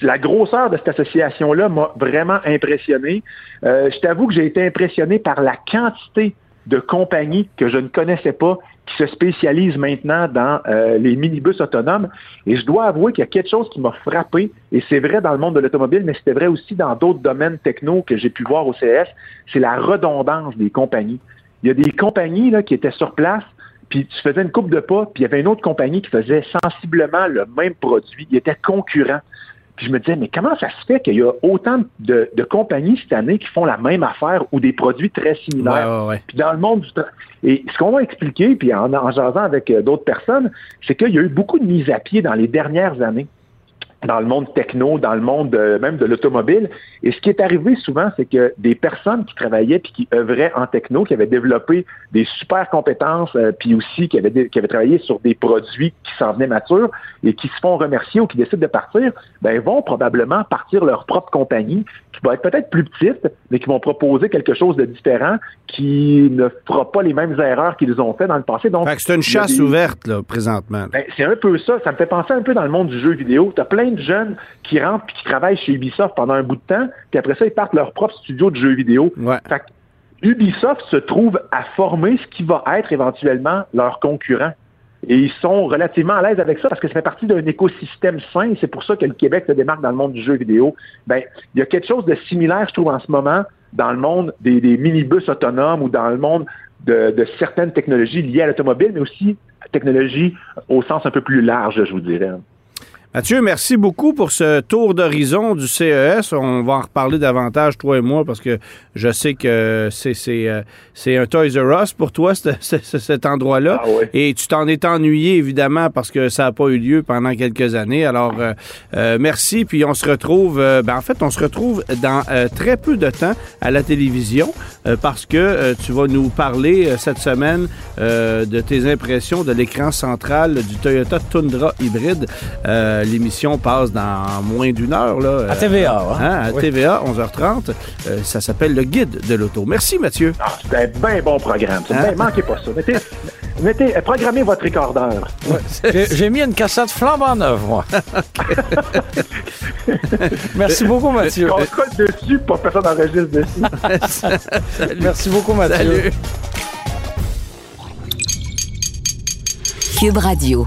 La grosseur de cette association-là m'a vraiment impressionné. Euh, je t'avoue que j'ai été impressionné par la quantité de compagnies que je ne connaissais pas qui se spécialisent maintenant dans euh, les minibus autonomes. Et je dois avouer qu'il y a quelque chose qui m'a frappé, et c'est vrai dans le monde de l'automobile, mais c'était vrai aussi dans d'autres domaines techno que j'ai pu voir au CS, c'est la redondance des compagnies. Il y a des compagnies qui étaient sur place, puis tu faisais une coupe de pas, puis il y avait une autre compagnie qui faisait sensiblement le même produit. Il était concurrent. Puis je me disais, mais comment ça se fait qu'il y a autant de, compagnies cette année qui font la même affaire ou des produits très similaires? Puis dans le monde du Et ce qu'on m'a expliqué, puis en, en jasant avec euh, d'autres personnes, c'est qu'il y a eu beaucoup de mises à pied dans les dernières années dans le monde techno, dans le monde euh, même de l'automobile. Et ce qui est arrivé souvent, c'est que des personnes qui travaillaient puis qui œuvraient en techno, qui avaient développé des super compétences, euh, puis aussi qui avaient, qui avaient travaillé sur des produits qui s'en venaient matures et qui se font remercier ou qui décident de partir, ben vont probablement partir leur propre compagnie, qui va être peut-être plus petite, mais qui vont proposer quelque chose de différent qui ne fera pas les mêmes erreurs qu'ils ont fait dans le passé. Donc, c'est une chasse ouverte, là, présentement. Ben, c'est un peu ça. Ça me fait penser un peu dans le monde du jeu vidéo. Tu as plein de jeunes qui rentrent et qui travaillent chez Ubisoft pendant un bout de temps, puis après ça, ils partent leur propre studio de jeux vidéo. Ouais. Fait que Ubisoft se trouve à former ce qui va être éventuellement leur concurrent. Et ils sont relativement à l'aise avec ça parce que ça fait partie d'un écosystème sain. C'est pour ça que le Québec se démarque dans le monde du jeu vidéo. Ben, il y a quelque chose de similaire, je trouve, en ce moment, dans le monde des, des minibus autonomes ou dans le monde de, de certaines technologies liées à l'automobile, mais aussi technologies au sens un peu plus large, je vous dirais. Mathieu, merci beaucoup pour ce tour d'horizon du CES. On va en reparler davantage, toi et moi, parce que je sais que c'est euh, un Toys R Us pour toi, cet endroit-là. Ah ouais. Et tu t'en es ennuyé, évidemment, parce que ça n'a pas eu lieu pendant quelques années. Alors, euh, euh, merci. Puis on se retrouve, euh, ben, en fait, on se retrouve dans très peu de temps à la télévision, euh, parce que tu vas nous parler euh, cette semaine euh, de tes impressions de l'écran central du Toyota Tundra hybride. L'émission passe dans moins d'une heure. Là, À TVA, hein? Hein, à Oui. TVA, 11h30. Euh, ça s'appelle Le Guide de l'auto. Merci, Mathieu. Ah, c'est un bien bon programme. Hein? Ben, manquez pas ça. Mettez, mettez, programmez votre recordeur. J'ai j'ai mis une cassette flambant neuve, moi. Merci beaucoup, Mathieu. On colle dessus pour que personne n'enregistre dessus. Merci beaucoup, Mathieu. Salut. Cube Radio.